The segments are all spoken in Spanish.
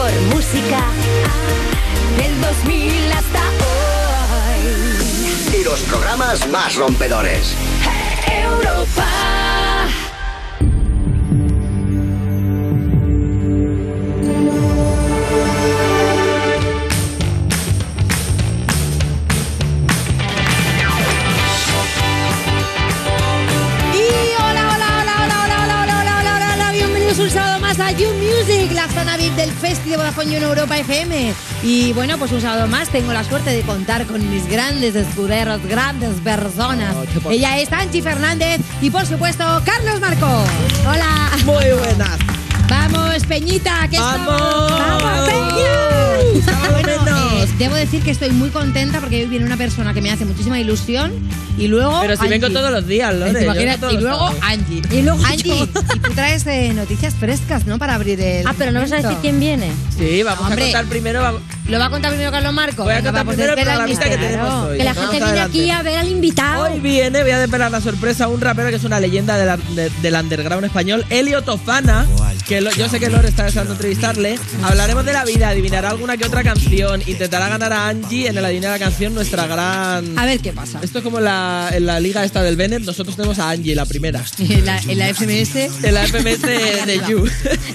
mejor música del 2000 hasta hoy. Y los programas más rompedores. Europa. you del Festival de Vodafone en Europa FM. Y bueno, pues un sábado más tengo la suerte de contar con mis grandes escuderos, grandes personas. Ella es Anchi Fernández y por supuesto Carlos Marco. Hola. Muy buenas. Vamos, Peñita, que ¡Vamos! estamos. ¡Vamos, Peña! Eh, debo decir que estoy muy contenta porque hoy viene una persona que me hace muchísima ilusión y luego Pero si vengo Angie. todos los días, Lore. ¿Te yo imaginas? vengo todos Y luego. Angie. Y luego Angie, y tú traes eh, noticias frescas, ¿no? Para abrir el. Ah, pero no vas a decir quién viene. Sí, vamos Hombre. a contar primero. Vamos, ¿Lo va a contar primero Carlos Marco? voy a contar pues primero el espera, programista que claro. tenemos hoy. Que la gente viene aquí a ver al invitado. Hoy viene, voy a desvelar la sorpresa, un rapero que es una leyenda de la- de- del underground español, Elio Tofana, que lo- yo sé que Lore está deseando entrevistarle. Hablaremos de la vida, adivinará alguna que otra canción, intentará ganar a Angie en el adivinar la canción, nuestra gran... A ver qué pasa. Esto es como en la, en la liga esta del Bennett, nosotros tenemos a Angie, la primera. En la, en la FMS. En la FMS de, de You.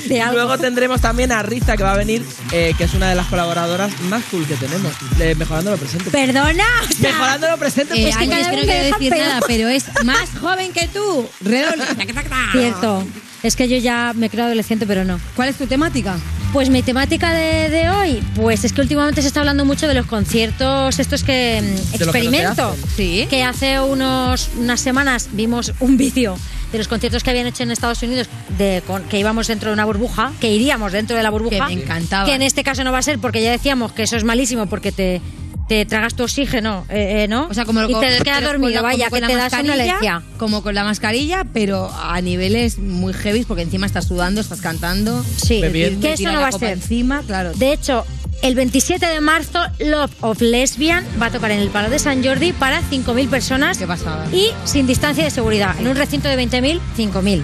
De. Luego tendremos también a Riza, que va a venir, eh, que es una de las colaboradoras más cool que tenemos. eh, mejorando lo presente. Perdona. o sea, Mejorando lo presente, Eh, pues que Angie, es que no quiero decir peor. nada, pero es más joven que tú. Cierto. Es que yo ya me creo adolescente, pero no. ¿Cuál es tu temática? Pues mi temática de, de hoy, pues es que últimamente se está hablando mucho de los conciertos, estos que mm, De lo que no se experimento. hacen. Sí. que hace unos, unas semanas vimos un vídeo de los conciertos que habían hecho en Estados Unidos, de, con- que íbamos dentro de una burbuja, que iríamos dentro de la burbuja. Que me encantaba. Que en este caso no va a ser porque ya decíamos que eso es malísimo porque te, te tragas tu oxígeno, eh, eh, ¿no? O sea, como y te quedas dormido, la- vaya, que con te la da mascarilla, somnolencia. Como con la mascarilla, pero a niveles muy heavy, porque encima estás sudando, estás cantando. Sí, Bebiendo. que eso no va a ser. encima, claro. De hecho, el 27 de marzo, Love of Lesbian va a tocar en el Palo de San Jordi para 5.000 personas Qué pasada. y sin distancia de seguridad. En un recinto de 20.000, 5.000.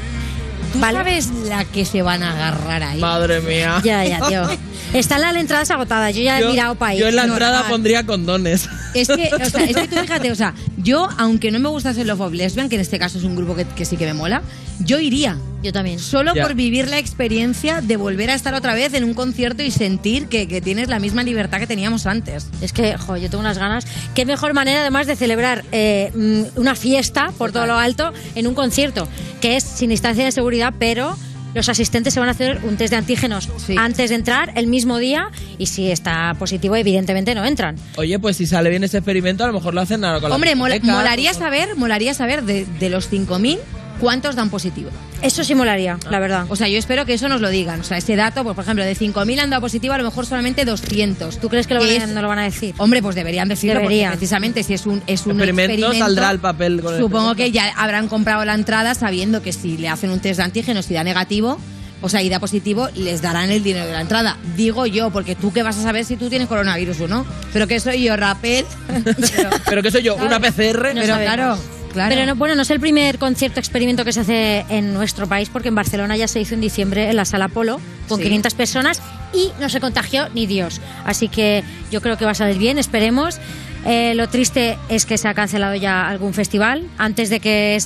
¿Tú Vale. sabes la que se van a agarrar ahí? Madre mía. Ya, ya, tío. Están las entradas agotadas. Yo ya he mirado para ahí. yo en la No, entrada pondría condones. Es que, o sea, es que tú fíjate, o sea, yo, aunque no me gustase Love of Lesbian, que en este caso es un grupo que, que sí que me mola, yo iría. Yo también. Solo Ya. por vivir la experiencia de volver a estar otra vez en un concierto y sentir que, que tienes la misma libertad que teníamos antes. Es que, jo, yo tengo unas ganas. Qué mejor manera, además, de celebrar eh, mm, una fiesta por todo lo alto en un concierto, que es sin distancia de seguridad, pero los asistentes se van a hacer un test de antígenos Sí. antes de entrar el mismo día y si está positivo, evidentemente no entran. Oye, pues si sale bien ese experimento, a lo mejor lo hacen ahora con la Hombre, mola- discoteca, molaría con- saber, molaría saber de, de los 5.000 cuántos dan positivo. Eso sí molaría, la verdad. O sea, yo espero que eso nos lo digan. O sea, ese dato, pues, por ejemplo, de 5.000 han dado positivo, a lo mejor solamente 200. ¿Tú crees que lo van a- no lo van a decir? Hombre, pues deberían decirlo Deberían. porque precisamente si es un, es un Experimento, experimento, saldrá el papel con el Supongo que ya habrán comprado la entrada sabiendo que si le hacen un test de antígenos y da negativo, o sea, y da positivo, les darán el dinero de la entrada. Digo yo, porque tú qué vas a saber si tú tienes coronavirus o no. Pero que soy yo, Rapel. pero, Pero que soy yo, una PCR. No pero sabemos. claro, claro. Pero no, bueno, no es el primer concierto experimento que se hace en nuestro país, porque en Barcelona ya se hizo en diciembre en la Sala Polo con Sí. 500 personas y no se contagió ni Dios. Así que yo creo que va a salir bien, esperemos. Eh, lo triste es que se ha cancelado ya algún festival. Antes de que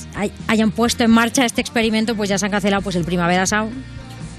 hayan puesto en marcha este experimento, pues ya se han cancelado pues el Primavera Sound.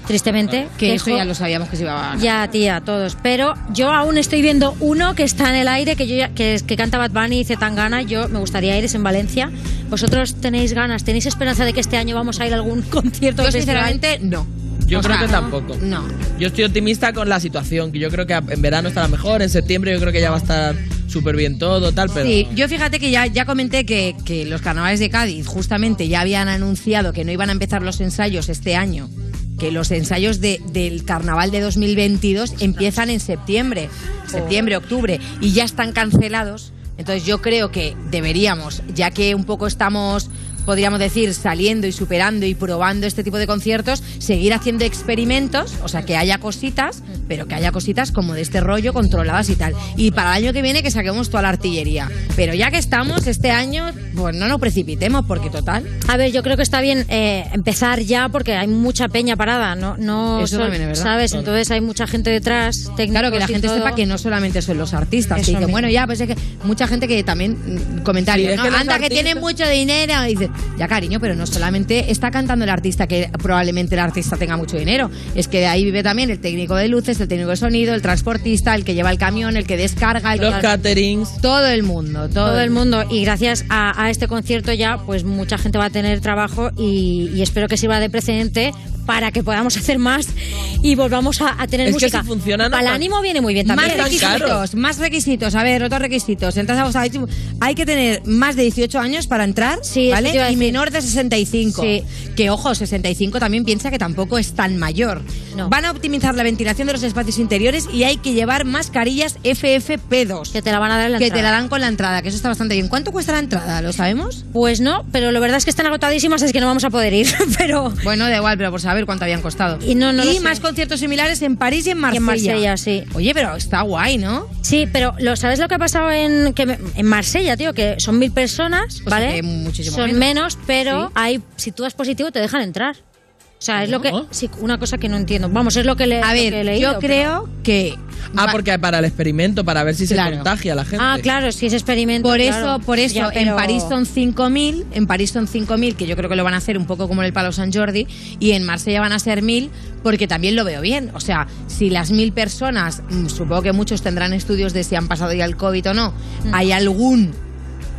Tristemente. que eso ya lo sabíamos que se iba a... ya, tía, todos. Pero yo aún estoy viendo uno que está en el aire, que yo ya- que, que canta Bad Bunny y Zetangana. Yo me gustaría ir, es en Valencia. ¿Vosotros tenéis ganas, tenéis esperanza de que este año vamos a ir a algún concierto? Yo sinceramente no. Yo O creo sea, que tampoco. No. Yo estoy optimista con la situación, que yo creo que en verano estará mejor, en septiembre yo creo que ya va a estar súper bien todo, tal, pero... Sí, yo fíjate que ya, ya comenté que, que los carnavales de Cádiz justamente ya habían anunciado que no iban a empezar los ensayos este año, que los ensayos de- del carnaval de 2022 empiezan en septiembre, septiembre, octubre, y ya están cancelados. Entonces yo creo que deberíamos, ya que un poco estamos podríamos decir, saliendo y superando y probando este tipo de conciertos, seguir haciendo experimentos, o sea, que haya cositas, pero que haya cositas como de este rollo controladas y tal. Y para el año que viene que saquemos toda la artillería. Pero ya que estamos este año, pues no nos precipitemos, porque total. A ver, yo creo que está bien eh, empezar ya porque hay mucha peña parada, no, no Eso sol- también es verdad. ¿sabes? Entonces hay mucha gente detrás, Claro, que la gente todo. sepa que no solamente son los artistas. Eso Y que, mismo. bueno, ya, pues es que mucha gente que también, mm, comentarios, Sí, ¿no? que anda que tiene mucho dinero. Y dice, ya cariño, pero no solamente está cantando el artista, que probablemente el artista tenga mucho dinero. Es que de ahí vive también el técnico de luces, el técnico de sonido, el transportista, el que lleva el camión, el que descarga, el Los que... caterings. Todo el mundo, todo, todo el mundo y gracias a, a este concierto ya pues mucha gente va a tener trabajo y, y espero que sirva de precedente para que podamos hacer más y volvamos a, a tener Es que música si funciona, no para el ánimo viene muy bien Más también tan requisitos, más requisitos. A ver, otros requisitos. Entras a Voz Habitual, hay que tener más de 18 años para entrar, Sí, ¿vale? a Y menor de 65. Sí. Que ojo, 65 también piensa que tampoco es tan mayor. No. Van a optimizar la ventilación de los espacios interiores y hay que llevar mascarillas FFP2. que te la van a dar en la que te la dan con la entrada, que eso está bastante bien. ¿Cuánto cuesta la entrada? ¿Lo sabemos? pues no pero la verdad es que están agotadísimas es que no vamos a poder ir pero Bueno, da igual, pero por saber cuánto habían costado. Y no, no lo sé. más conciertos similares en París y en Marsella. Marsella, sí. Oye, pero está guay, ¿no? sí pero lo sabes lo que ha pasado en que me- en Marsella tío que son mil personas O sea vale muchísimo son menos. menos, pero Sí. hay si tú das positivo te dejan entrar o sea es lo que sí una cosa que no entiendo vamos es lo que le A que he ver, leído, yo pero- creo que... Ah, porque para el experimento, para ver si Claro. se contagia la gente. Ah, claro, si es experimento. Por claro. eso, por eso, Ya, en París son 5.000, en París son 5.000, que yo creo que lo van a hacer un poco como en el Palo San Jordi, y en Marsella van a ser 1.000, porque también lo veo bien. O sea, si las 1.000 personas, mm, supongo que muchos tendrán estudios de si han pasado ya el COVID o no, Mm. hay algún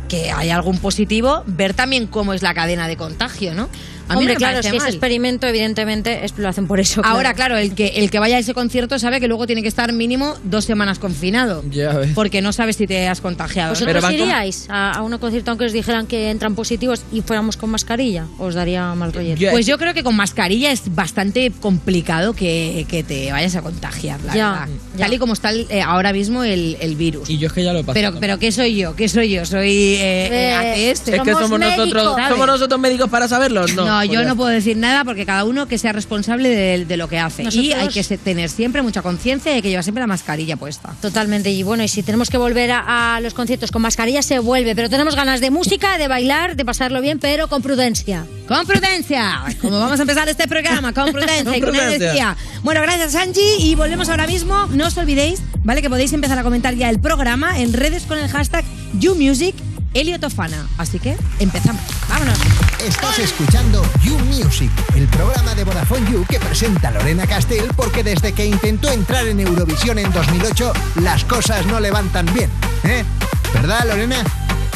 que hay algún positivo, ver también cómo es la cadena de contagio, ¿no? A mí Hombre, me claro, es mal. experimento, evidentemente es- lo hacen por eso. Ahora, claro, el que, el que vaya a ese concierto sabe que luego tiene que estar mínimo dos semanas confinado. Ya ves. Porque no sabes si te has contagiado. ¿Vosotros Pero van con- iríais a, a un concierto aunque os dijeran que entran positivos y fuéramos con mascarilla? ¿Os daría mal rollete? Yo- Pues yo creo que con mascarilla es bastante complicado que, que te vayas a contagiar, la Ya, verdad. ya. Tal y como está el- eh, ahora mismo el, el virus. Y yo es que ya lo he pasado. Pero, pero ¿qué soy yo? ¿Qué soy yo? ¿Soy eh, eh, Eh, ATS? es que somos somos nosotros, médicos, ¿sabes? somos nosotros médicos para saberlo. No, No, pues yo ya no puedo decir nada porque cada uno que sea responsable de, de lo que hace. Y hay que tener siempre mucha conciencia y hay que llevar siempre la mascarilla puesta. Totalmente. Y bueno, y si tenemos que volver a, a los conciertos con mascarilla, se vuelve. Pero tenemos ganas de música, de bailar, de pasarlo bien, pero con prudencia. Con prudencia, como vamos a empezar este programa, con prudencia Con y con energía. Bueno, gracias Angie y volvemos ahora mismo. No os olvidéis, ¿vale? Que podéis empezar a comentar ya el programa en redes con el hashtag YouMusic Eliotofana. Así que empezamos. Vámonos. Estás escuchando You Music, el programa de Vodafone You que presenta Lorena Castell porque desde que intentó entrar en Eurovisión en 2008 las cosas no le van tan bien, ¿eh? ¿Verdad, Lorena?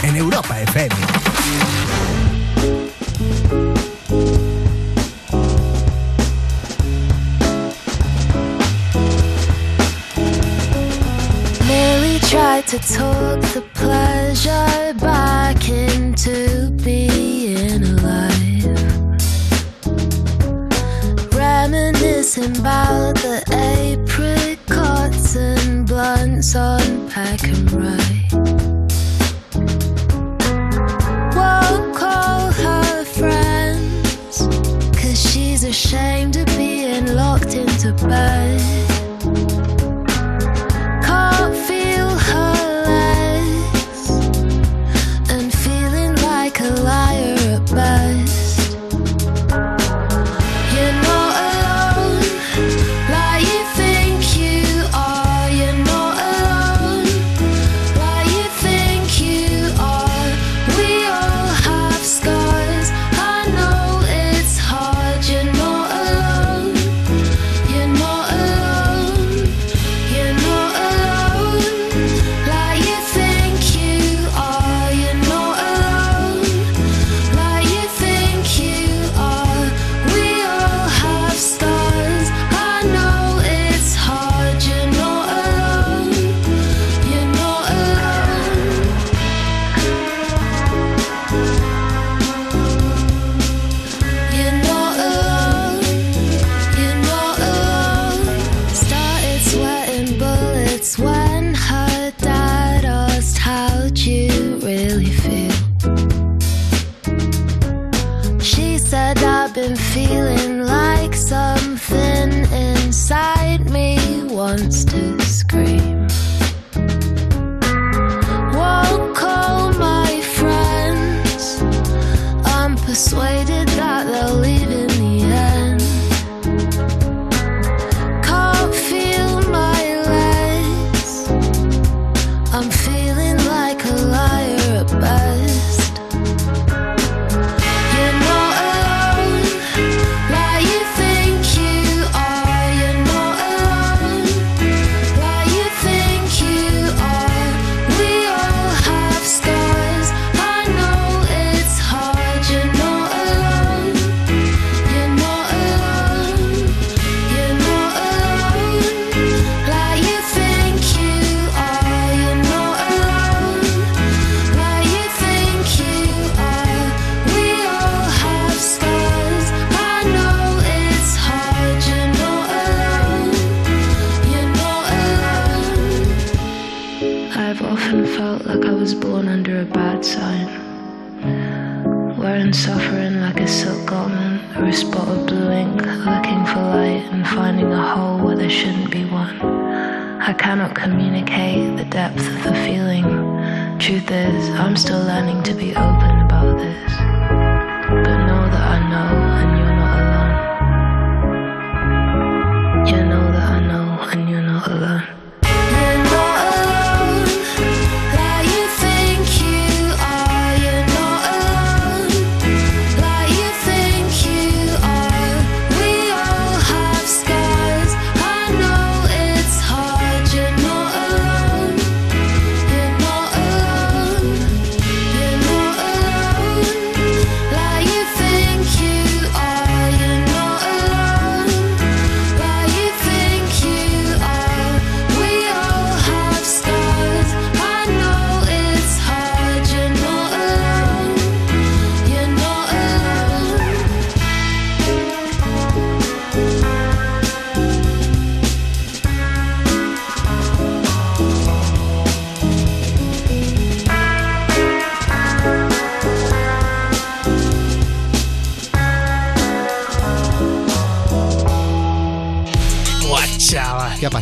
En Europa FM. Tried to talk the pleasure back into being alive. Reminiscing about the apricots and blunts on pack and ride. Won't call her friends, cause she's ashamed of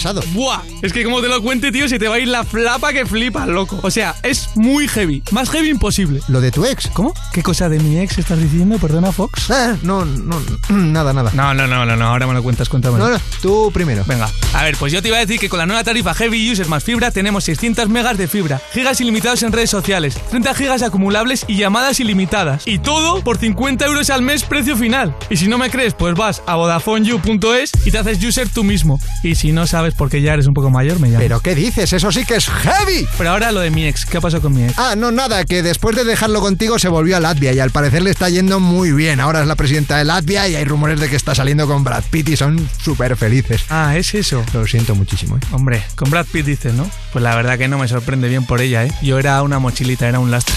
pasado? Buah, es que como te lo cuente, tío, se te va a ir la flapa que flipas, loco. O sea, es muy heavy. Más heavy imposible. ¿Lo de tu ex? ¿Cómo? ¿Qué cosa de mi ex estás diciendo? Perdona, Fox. Ah, no, no, nada, nada. No, no, no, no, no, ahora me lo cuentas, cuéntamelo. No, no, tú primero. Venga, a ver, pues yo te iba a decir que con la nueva tarifa Heavy User más fibra tenemos 600 megas de fibra, gigas ilimitados en redes sociales, 30 gigas acumulables y llamadas ilimitadas. Y todo por 50 euros al mes precio final. Y si no me crees, pues vas a VodafoneYou.es y te haces user tú mismo. Y si no sabes porque ya eres un poco mayor, me llamas. ¿Pero qué dices? Eso sí que es heavy. Pero ahora lo de mi ex, ¿qué pasó con mi ex? Ah, no, nada, que después de dejarlo contigo se volvió a Latvia y al parecer le está yendo muy bien. Ahora es la presidenta de Latvia y hay rumores de que está saliendo con Brad Pitt y son súper felices. Ah, es eso. Lo siento muchísimo, ¿eh? Hombre, con Brad Pitt dices, ¿no? Pues la verdad que no me sorprende bien por ella, ¿eh? Yo era una mochilita, era un lastre.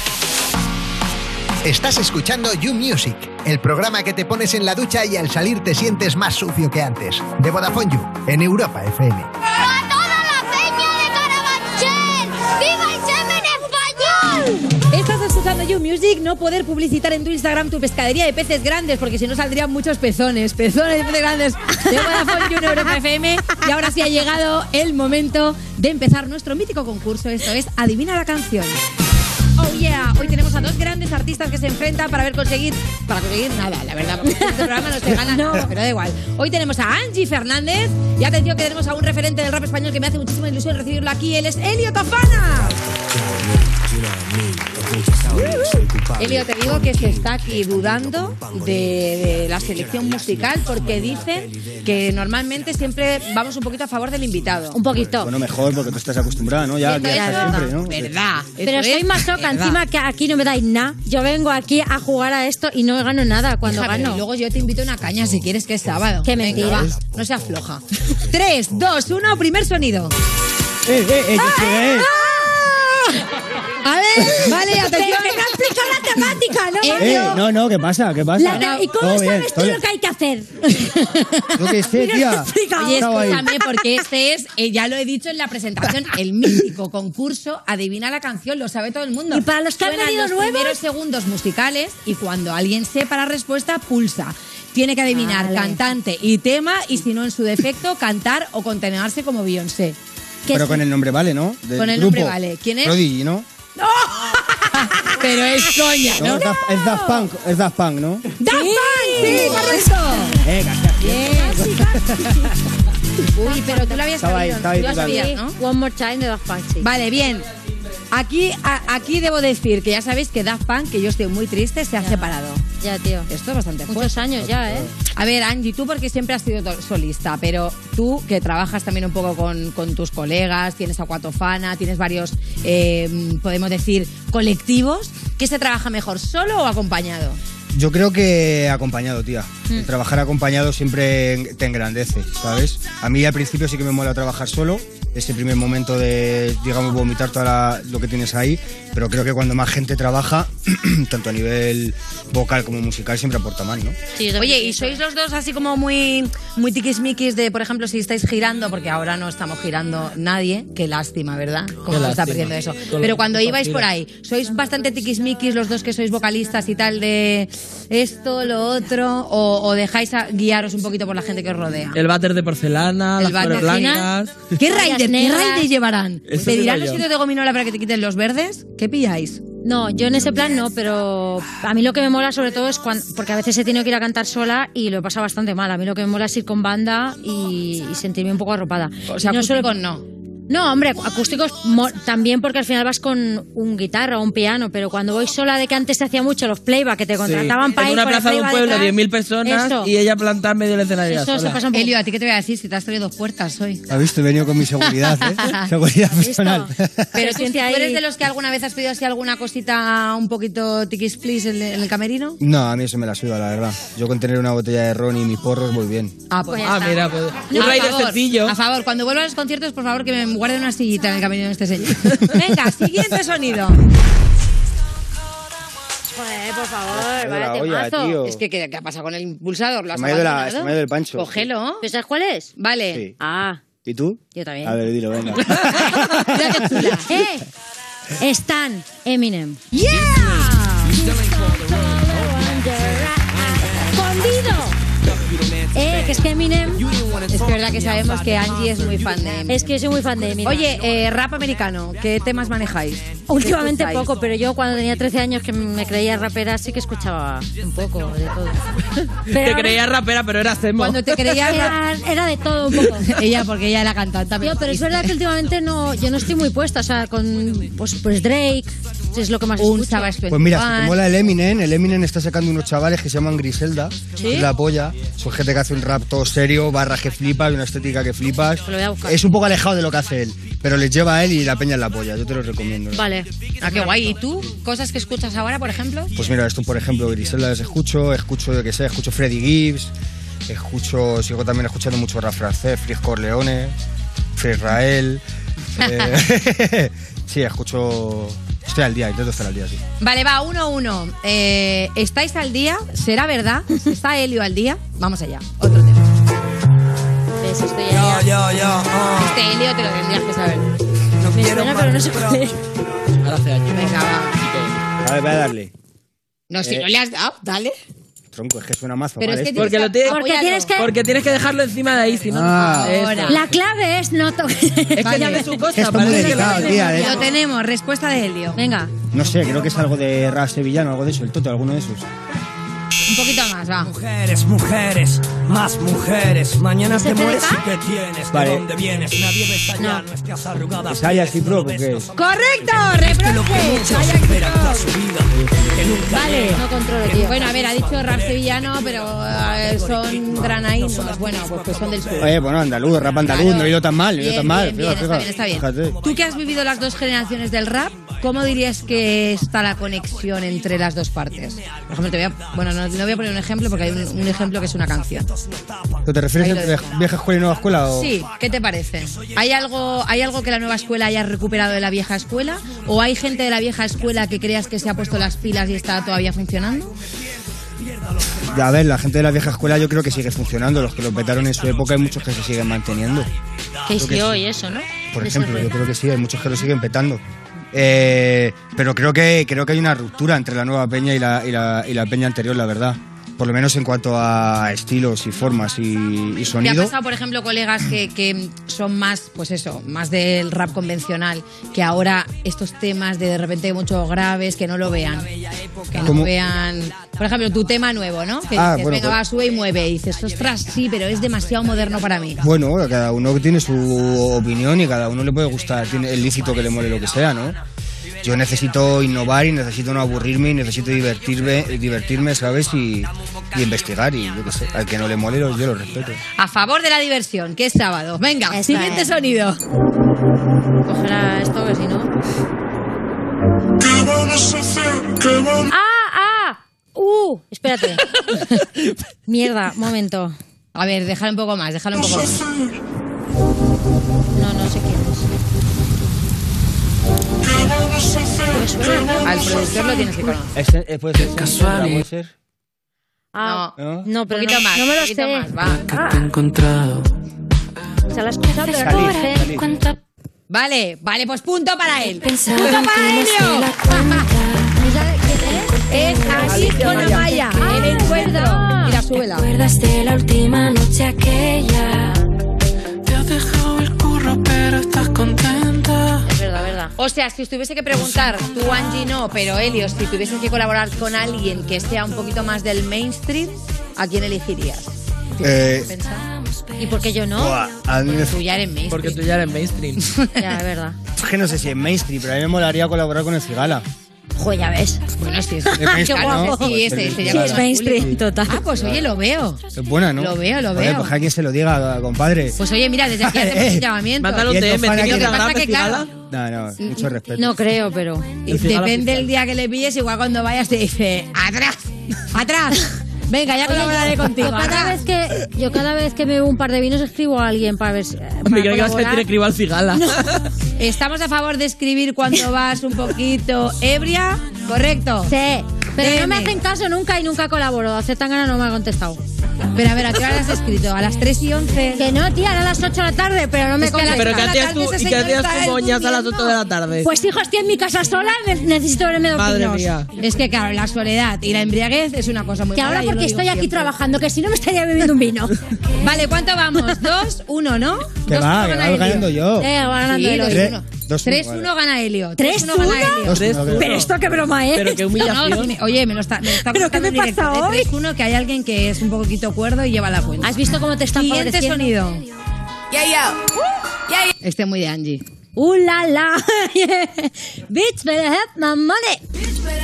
Estás escuchando You Music, el programa que te pones en la ducha y al salir te sientes más sucio que antes. De Vodafone You, en Europa FM. ¡A toda la peña de Carabanchel! ¡Viva el semen español! Estás escuchando You Music, no poder publicitar en tu Instagram tu pescadería de peces grandes, porque si no saldrían muchos pezones, pezones de peces grandes de Vodafone You en Europa FM. Y ahora sí ha llegado el momento de empezar nuestro mítico concurso, esto es Adivina la canción. Grandes artistas que se enfrentan para ver conseguir, para conseguir nada, la verdad, porque este programa no se gana nada, pero da igual. Hoy tenemos a Angie Fernández y atención que tenemos a un referente del rap español que me hace muchísima ilusión recibirlo aquí, él es Elio Tofana. Elio, te digo que se está aquí dudando de, de la selección musical porque dicen que normalmente siempre vamos un poquito a favor del invitado. Un poquito. Bueno, mejor porque tú estás acostumbrada, ¿no? Ya, es haces siempre, ¿no? verdad. Pero es más loca encima que aquí no me dais nada. Yo vengo aquí a jugar a esto y no gano nada cuando Hija, gano. y luego yo te invito a una caña si quieres que es sábado. Qué Venga, mentira. va, no seas floja. 3, 2, 1, primer sonido. ¡Eh, eh, eh! ¡Ah! eh, eh! A ver, vale, atención. Pero que no ha explicado la temática, ¿no? Eh, no, no, ¿qué pasa? ¿Qué pasa? La ¿Y cómo Todo bien, sabes tú todo lo bien. que hay que hacer? Yo qué sé, tía. Oye, Estaba ahí. escúchame, porque este es, eh, ya lo he dicho en la presentación, el mítico concurso Adivina la canción, lo sabe todo el mundo. Y para los que han Suenan venido los nuevos- primeros segundos musicales y cuando alguien sepa la respuesta, pulsa. Tiene que adivinar Vale. cantante y tema y si no, en su defecto, cantar o contenerse como Beyoncé. Que Pero es- con el nombre vale, ¿no? Del Con el grupo. nombre vale. ¿Quién es? Prodigy, ¿no? Pero es coña, No, ¿no? Es Daft- es Daft Punk, es Daft Punk, ¿no? ¡Daft Punk! ¡Sí, correcto! Venga, Uy, pero tú lo habías Estaba ahí, sabido, estaba ahí tú lo total. sabías, Sí, ¿no? One More Time de Daft Punk, sí. Vale, bien. Aquí, a- aquí debo decir que ya sabéis que Daft Punk, que yo estoy muy triste, se ha Ya. separado. Ya, tío. Esto es bastante fuerte. Muchos años ya, ¿eh? A ver, Angie, tú porque siempre has sido solista, pero tú que trabajas también un poco con, con tus colegas, tienes Aquatofana, tienes varios, eh, podemos decir, colectivos, ¿qué se trabaja mejor, solo o acompañado? Yo creo que acompañado, tía. Mm. El trabajar acompañado siempre te engrandece, ¿sabes? A mí al principio sí que me mola trabajar solo, ese primer momento de, digamos, vomitar todo lo que tienes ahí, pero creo que cuando más gente trabaja, tanto a nivel vocal como musical, siempre aporta más, ¿no? Sí, Oye, ¿y sois los dos así como muy, muy tiquismiquis de, por ejemplo, si estáis girando, porque ahora no estamos girando nadie, qué lástima, ¿verdad? Qué se está perdiendo eso. Pero cuando ibais por ahí, ¿sois bastante tiquismiquis los dos que sois vocalistas y tal de esto, lo otro, o, o dejáis a- guiaros un poquito por la gente que os rodea? El váter de porcelana, El las flores blancas. ¿Qué raíces, ¿Qué llevarán? Eso ¿Te dirán digo los sitios de gominola para que te quiten los verdes? ¿Qué pilláis? No, yo en ese plan no, pero a mí lo que me mola sobre todo es cuando, porque a veces he tenido que ir a cantar sola y lo he pasado bastante mal. A mí lo que me mola es ir con banda y, y sentirme un poco arropada. O sea, no solo no. No, hombre, acústicos también porque al final vas con un guitarra o un piano, pero cuando voy sola de que antes se hacía mucho los playback que te contrataban para en ir una el plaza de un pueblo, detrás, 10.000 personas eso, y ella plantada en medio del escenario eso se pasa un poco. Elio, ¿a ti qué te voy a decir si te has traído dos puertas hoy? ¿Has visto? He venido con mi seguridad, ¿eh? seguridad personal. Pero siente ¿tú eres de los que alguna vez has pedido así alguna cosita un poquito tiquis please en, en el camerino? no, a mí eso me la suda, la verdad. Yo con tener una botella de ron y mis porros, muy bien. Ah, pues Ah, mira, pues. No, un a favor, sencillo. A favor, cuando vuelvan a los conciertos, por favor, que me guarden una sillita en el camerino de este señor. Venga, siguiente sonido. Joder, por favor, la olla, tío. Es que, ¿qué, qué ha pasado con el impulsador? ¿Lo has Se me ha ido la- abandonado? se me ha ido el pancho. Cógelo. ¿Pero sabes cuál es? Vale. Sí. Ah, ¿Y tú? yo también. A ver, dilo, venga. Mira qué chula. ¡Eh! Stan Eminem. ¡Yeah! Que es que Eminem. Es que verdad que sabemos que Angie es muy fan de Es que yo soy muy fan de Eminem. Oye, eh, rap americano, ¿qué temas manejáis? últimamente poco, pero yo cuando tenía 13 años que me creía rapera sí que escuchaba un poco de todo. Pero Te creías rapera, pero era emo. Cuando te creías Era, era de todo un poco. ella, porque ella era cantante. Tío, pero es verdad que últimamente no, yo no estoy muy puesta, o sea, con pues, pues Drake es lo que más Un escucho. Pues mira, si te 21. mola el Eminem, el Eminem está sacando unos chavales que se llaman Griselda. ¿Sí? Es la polla. Son gente que hace un rap todo serio, barras que flipas, una estética que flipas. Lo voy a buscar. Es un poco alejado de lo que hace él, pero les lleva a él y la peña en la polla. Yo te lo recomiendo. ¿no? Vale. Ah, qué guay. ¿Y tú? ¿Cosas que escuchas ahora, por ejemplo? Pues mira, esto por ejemplo, Griselda les escucho, escucho yo que sé, escucho Freddie Gibbs, escucho, sigo también escuchando mucho rap francés, Fris Corleone, Free Israel. eh, sí, escucho. Estoy al día, intento estar al día, sí. Vale, va, uno, uno. Eh, ¿Estáis al día? ¿Será verdad? ¿Está Helio al día? Vamos allá. Otro tema. ¿Ves? Estoy ahí. Este Helio te lo tendrías que saber. Me suena, pero no sé cuál es. Ahora hace años. Venga, va. A ver, voy a darle. No, si Eh. no le has dado, dale. Tronco, es que suena mazo. Pero ¿vale? es que Porque lo tienes- Porque tienes que... Porque tienes que dejarlo encima de ahí, si no. Ah. Eso. La clave es no tocar. Es que ves su cosa. Es que esto es muy parece que delicado, lo- tía. eh. Lo tenemos, respuesta de Helio. Venga. No sé, creo que es algo de rap sevillano, algo de eso, el toto, alguno de esos. Un poquito más, va. Mujeres, mujeres, más mujeres. Mañana ¿Se te mueres y qué tienes, Vale. de dónde vienes. Nadie besa ya No. nuestras arrugadas. ¿Es Aya pieles, Cipro qué? ves ¡Correcto! que lo que ¡Reproche! muchos esperan toda su vida. Que nunca Vale. No controlo, tío. Bueno, a ver, ha dicho rap sevillano, pero eh, son granaínos. Bueno, pues que son del sur. Oye, bueno, andaluz, rap andaluz, Claro. no he ido tan mal, no he ido tan mal. bien, bien, Fija, está bien, está bien. Fíjate. Tú que has vivido las dos generaciones del rap, ¿cómo dirías que está la conexión entre las dos partes? Por ejemplo, te voy a, bueno, no, no, voy a poner un ejemplo porque hay un, un ejemplo que es una canción. ¿Pero ¿Te refieres dejo. vieja escuela y nueva escuela? O... Sí, ¿qué te parece? ¿Hay algo, ¿Hay algo que la nueva escuela haya recuperado de la vieja escuela? ¿O hay gente de la vieja escuela que creas que se ha puesto las pilas y está todavía funcionando? A ver, la gente de la vieja escuela yo creo que sigue funcionando. Los que lo petaron en su época hay muchos que se siguen manteniendo. Que sí hoy eso, ¿no? Por ejemplo, yo creo que sí, hay muchos que lo siguen petando. Eh, pero creo que creo que hay una ruptura entre la nueva peña y la, y la, y la peña anterior, la verdad. Por lo menos en cuanto a estilos y formas y, y ¿Te ha sonido. pasado, por ejemplo, colegas que, que son más, pues eso, más del rap convencional, que ahora estos temas de de repente mucho graves, que no lo vean? Que no ¿Cómo? vean. Por ejemplo, tu tema nuevo, ¿no? Que Ah, dices, bueno, venga, pues- va, sube y mueve. Y dices, ostras, sí, pero es demasiado moderno para mí. Bueno, cada uno tiene su opinión y cada uno le puede gustar, tiene el lícito que le mole lo que sea, ¿no? Yo necesito innovar y necesito no aburrirme y necesito divertirme, divertirme ¿sabes? Y, y investigar y yo qué sé, al que no le mole yo lo respeto. A favor de la diversión, que es sábado. Venga, siguiente es. sonido. Cogerá esto que si no. ¡Ah! ¡Ah! ¡Uh! Espérate. Mierda, momento. A ver, déjalo un poco más, déjalo un poco más. Al productor lo tienes que conocer. ¿Ese, puede ser Casual. ¿Puede ser? Ah, ¿No? no, pero poquito no, más, no me lo sé. más, va. Ah, encontrado. se la has escuchado, pero. Vale, vale, pues punto para él. Pensaba ¡Punto para Helio! ¿Esa de quién es? Es Alicia Amaya, Ah, el encuentro. Mira, súbela. ¿Recuerdas de la última noche aquella? Te has dejado el curro, pero estás contenta. O sea, si os tuviese que preguntar, tú Angie no, pero Helios, si tuvieses que colaborar con alguien que sea un poquito más del mainstream, ¿a quién elegirías? Eh. ¿Y por qué yo no? buah, a mí me- Tú ya eres mainstream. Porque tú ya eres mainstream. Ya, es verdad. es que no sé si es mainstream, pero a mí me molaría colaborar con el Cigala. Joder, ya ves. Bueno, sí, es, Es mainstream, claro, ¿no? sí, ese, Sí, sería Sí, más es mainstream, total. Ah, pues oye, lo veo. Es buena, ¿no? Lo veo, lo Joder, veo. pues que alguien se lo diga, compadre. Pues oye, mira, desde aquí hacemos un Eh, llamamiento. Mándalo un Y el DM, Tofana ¿tiene que- Lo que pasa que, claro? No, no, mucho respeto. No creo, pero. El Depende del día que le pilles, igual cuando vayas te dice, atrás, atrás. Venga, ya colaboraré contigo. Yo cada, vez que, yo cada vez que bebo un par de vinos escribo a alguien para ver si. para Me creo que vas a decir escribo al cigala. ¿Estamos a favor de escribir cuando vas un poquito ebria? ¿Correcto? Sí, pero no me DM. hacen caso nunca y nunca colaboro. Hace tan gana no me ha contestado. Pero a ver, ¿a qué hora has escrito? ¿A las 3 y 11? Que no, tía, eran las 8 de la tarde, pero no me Es que a las contesta. Pero ¿qué a la hacías tú? ¿Y qué hacías tú moñas a las durmiendo. 8 de la tarde? Pues hijo, estoy en mi casa sola, ne- necesito verme dos Madre mía. Es que claro, la soledad y la embriaguez es una cosa muy Que mala, ahora yo porque estoy aquí siempre. trabajando, que si no me estaría bebiendo un vino. Vale, ¿cuánto vamos? ¿Dos? ¿Uno, no? Que va, que gana va ganando yo. Eh, va ganando Sí, el uno, uno vale. gana Helio. ¿Tres, uno gana uno? Helio. Pero esto qué broma, ¿eh? Pero qué No, no, humillación. dime- oye, me lo está, me lo está ¿Pero qué me directo, pasa hoy? Tres, uno, que hay alguien que es un poquito cuerdo y lleva la cuenta. ¿Has visto cómo te están Siguiente sonido. Este muy de Angie. ¡Uh, la, la! Bitch, better have my money.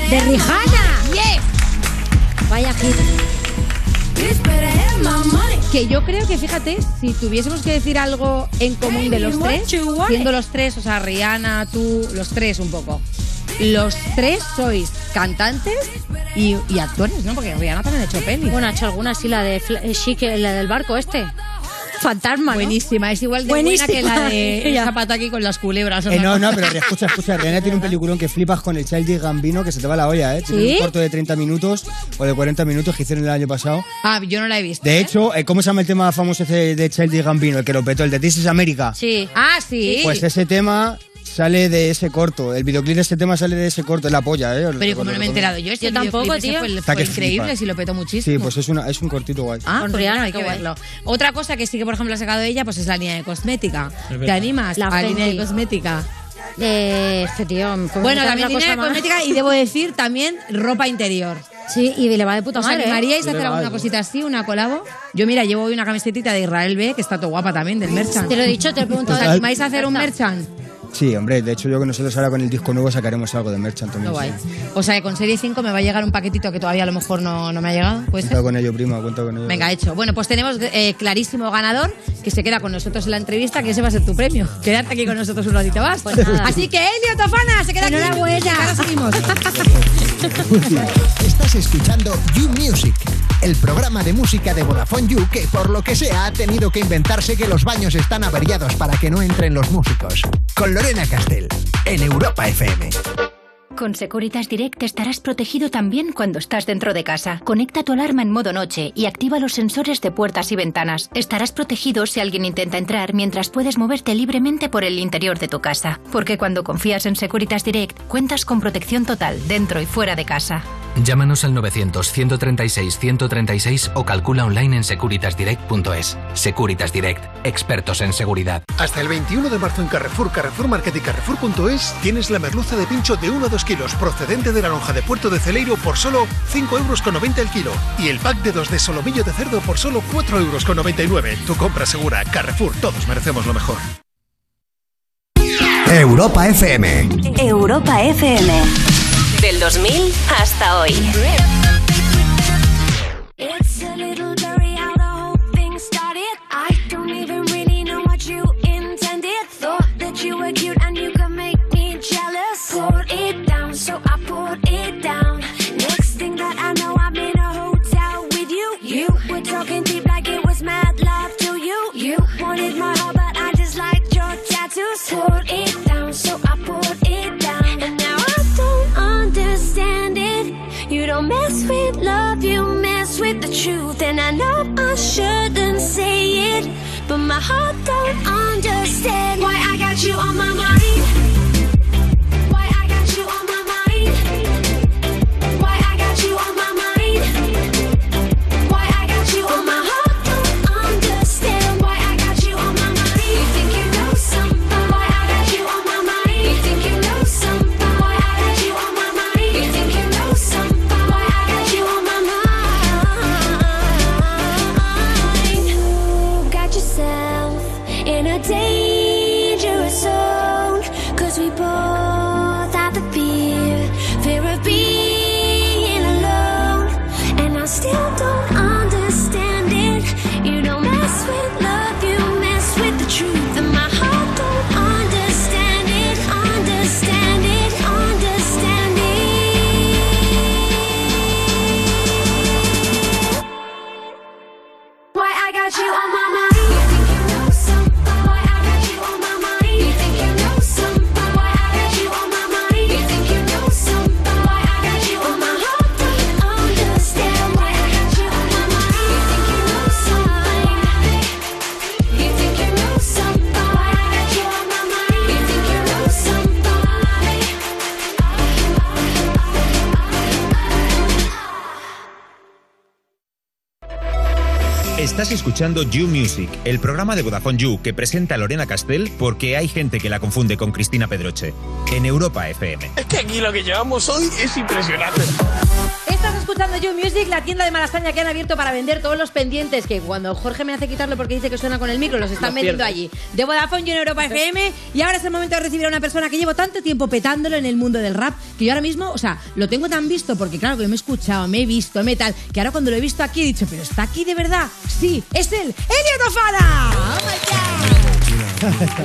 De Rihanna. Yes. Vaya hit. Que yo creo que, fíjate, si tuviésemos que decir algo en común de los tres, siendo los tres, o sea, Rihanna, tú, los tres un poco. Los tres sois cantantes y, y actores, ¿no? Porque Rihanna también ha hecho peli. Bueno, ha hecho alguna, sí, la de Fla- eh, Chic, eh, la del barco este. Fantasma, ¿no? Buenísima, es igual de Buenísima. buena que la de el zapato aquí con las culebras. o Eh, no, no, pero escucha, escucha, Rihanna tiene un peliculón que flipas con el Childish Gambino que se te va la olla, ¿eh? Tiene ¿Sí? un corto de 30 minutos o de 40 minutos que hicieron el año pasado. Ah, yo no la he visto. De hecho, eh, ¿cómo se llama el tema famoso ese de Childish Gambino? El que lo petó, el de This is America. Sí. Ah, sí. Pues ese tema sale de ese corto. El videoclip de ese tema sale de ese corto. Es la polla, ¿eh? Pero como no me he enterado yo, ese Yo tampoco, tío. Fue, Está fue que increíble, sí lo petó muchísimo. Sí, pues es, una, es un cortito guay. Ah, Con pues Rihanna, hay qué que guay. verlo. Otra cosa que sí que, por ejemplo, ha sacado ella, pues es la línea de cosmética. ¿Te animas? La a la línea de cosmética. Eh, este tío. ¿cómo Bueno, también línea de cosmética y debo decir también ropa interior. Sí, y le va de puta ¿Os madre. ¿eh? animaríais a hacer alguna ¿no? cosita así, una colabo? Yo, mira, llevo hoy una camisetita de Israel B, que está todo guapa también, del Merchant. Te lo he dicho, te lo he preguntado. ¿Os animáis a hacer un Merchant? Sí, hombre, de hecho yo que nosotros ahora con el disco nuevo sacaremos algo de merchant también. No guay. sí. O sea, que con Serie 5 me va a llegar un paquetito que todavía a lo mejor no, no me ha llegado. ¿Puede ser? Cuenta con ello, prima, cuenta con ello. Venga, hecho. Bueno, pues tenemos eh, clarísimo ganador que se queda con nosotros en la entrevista, que ese va a ser tu premio. Quedarte aquí con nosotros un ratito más. Pues nada. Así que Elio Tofana se queda aquí. Enhorabuena. Ahora seguimos. Estás escuchando You Music, el programa de música de Vodafone You que por lo que sea ha tenido que inventarse que los baños están averiados para que no entren los músicos. Con Lorena Castell, en Europa FM. Con Securitas Direct estarás protegido también cuando estás dentro de casa. Conecta tu alarma en modo noche y activa los sensores de puertas y ventanas. Estarás protegido si alguien intenta entrar mientras puedes moverte libremente por el interior de tu casa. Porque cuando confías en Securitas Direct, cuentas con protección total dentro y fuera de casa. Llámanos al 900-136-136 o calcula online en securitasdirect.es. Securitas Direct, expertos en seguridad. Hasta el 21 de marzo en Carrefour, Carrefour Market y Carrefour.es tienes la merluza de pincho de 1 a 2 kilos procedente de la lonja de Puerto de Celeiro por solo 5 euros con 90 el kilo y el pack de 2 de solomillo de cerdo por solo 4 euros con 99. Tu compra segura. Carrefour, todos merecemos lo mejor. Europa FM. Europa FM. Del 2000 hasta hoy. Poured it down, so I poured it You don't mess with love, you mess with the truth. And I know I shouldn't say it, but my heart don't understand why I got you on my mind. Escuchando You Music, el programa de Vodafone You que presenta Lorena Castell porque hay gente que la confunde con Cristina Pedroche. En Europa FM. Es que aquí lo que llevamos hoy es impresionante. Estás escuchando You Music, la tienda de Malasaña que han abierto para vender todos los pendientes que cuando Jorge me hace quitarlo porque dice que suena con el micro, los están Los vendiendo allí. De Vodafone y en Europa FM. Y ahora es el momento de recibir a una persona que llevo tanto tiempo petándolo en el mundo del rap que yo ahora mismo, o sea, lo tengo tan visto porque claro que me he escuchado, me he visto, me tal, que ahora cuando lo he visto aquí he dicho, pero está aquí de verdad. Sí, es él, Elio Tofana.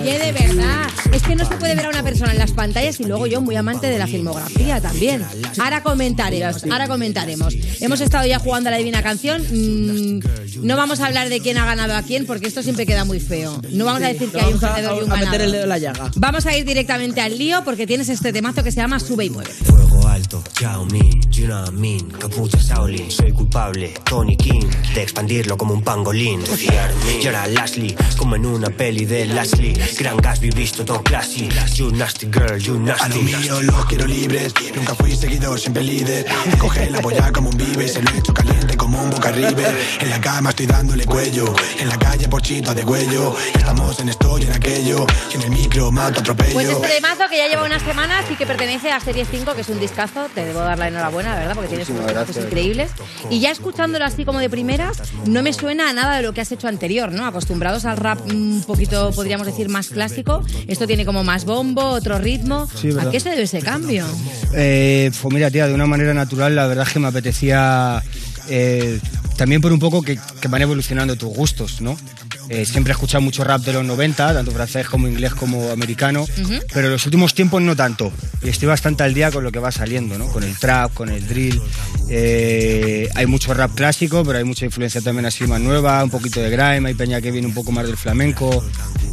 Oye, de verdad, es que no se puede ver a una persona en las pantallas y luego yo muy amante de la filmografía también. Ahora comentaremos, ahora comentaremos. Hemos estado ya jugando a la divina canción. mm, no vamos a hablar de quién ha ganado a quién porque esto siempre queda muy feo. No vamos a decir que hay un perdedor y un ganador. Vamos a ir directamente al lío porque tienes este temazo que se llama Sube y mueve. Alto, Yao Ming, you know I mean, capucha Shaolin, soy culpable, Tony King, de expandirlo como un pangolín, yo era Lashley, como en una peli de Lashley, Gran Gatsby visto todo classy, you nasty girl, you A lo nasty. mío los quiero libres, nunca fui seguidor, siempre líder. Me coge la polla como un vive, se lo he hecho caliente como un boca river. En la cama estoy dándole cuello, en la calle porchito de cuello. Estamos en esto y en aquello, y en el micro mato atropello. Pues este temazo que ya lleva unas semanas y que pertenece a Series 5, que es un discazo, te debo dar la enhorabuena, la verdad, porque tienes unos increíbles. Y ya escuchándolo así como de primeras, no me suena a nada de lo que has hecho anterior, ¿no? Acostumbrados al rap un poquito, podríamos decir, más clásico. Esto tiene como más bombo, otro ritmo. Sí, ¿A qué se debe ese cambio? Eh, pues mira, tía, de una manera natural, la verdad es que me apetecía eh, también por un poco que, que van evolucionando tus gustos, ¿no? Eh, siempre he escuchado mucho rap de los 90, tanto francés como inglés como americano, pero en los últimos tiempos no tanto. Y estoy bastante al día con lo que va saliendo, ¿no? Con el trap, con el drill. Eh, hay mucho rap clásico, pero hay mucha influencia también así más nueva, un poquito de grime, hay peña que viene un poco más del flamenco.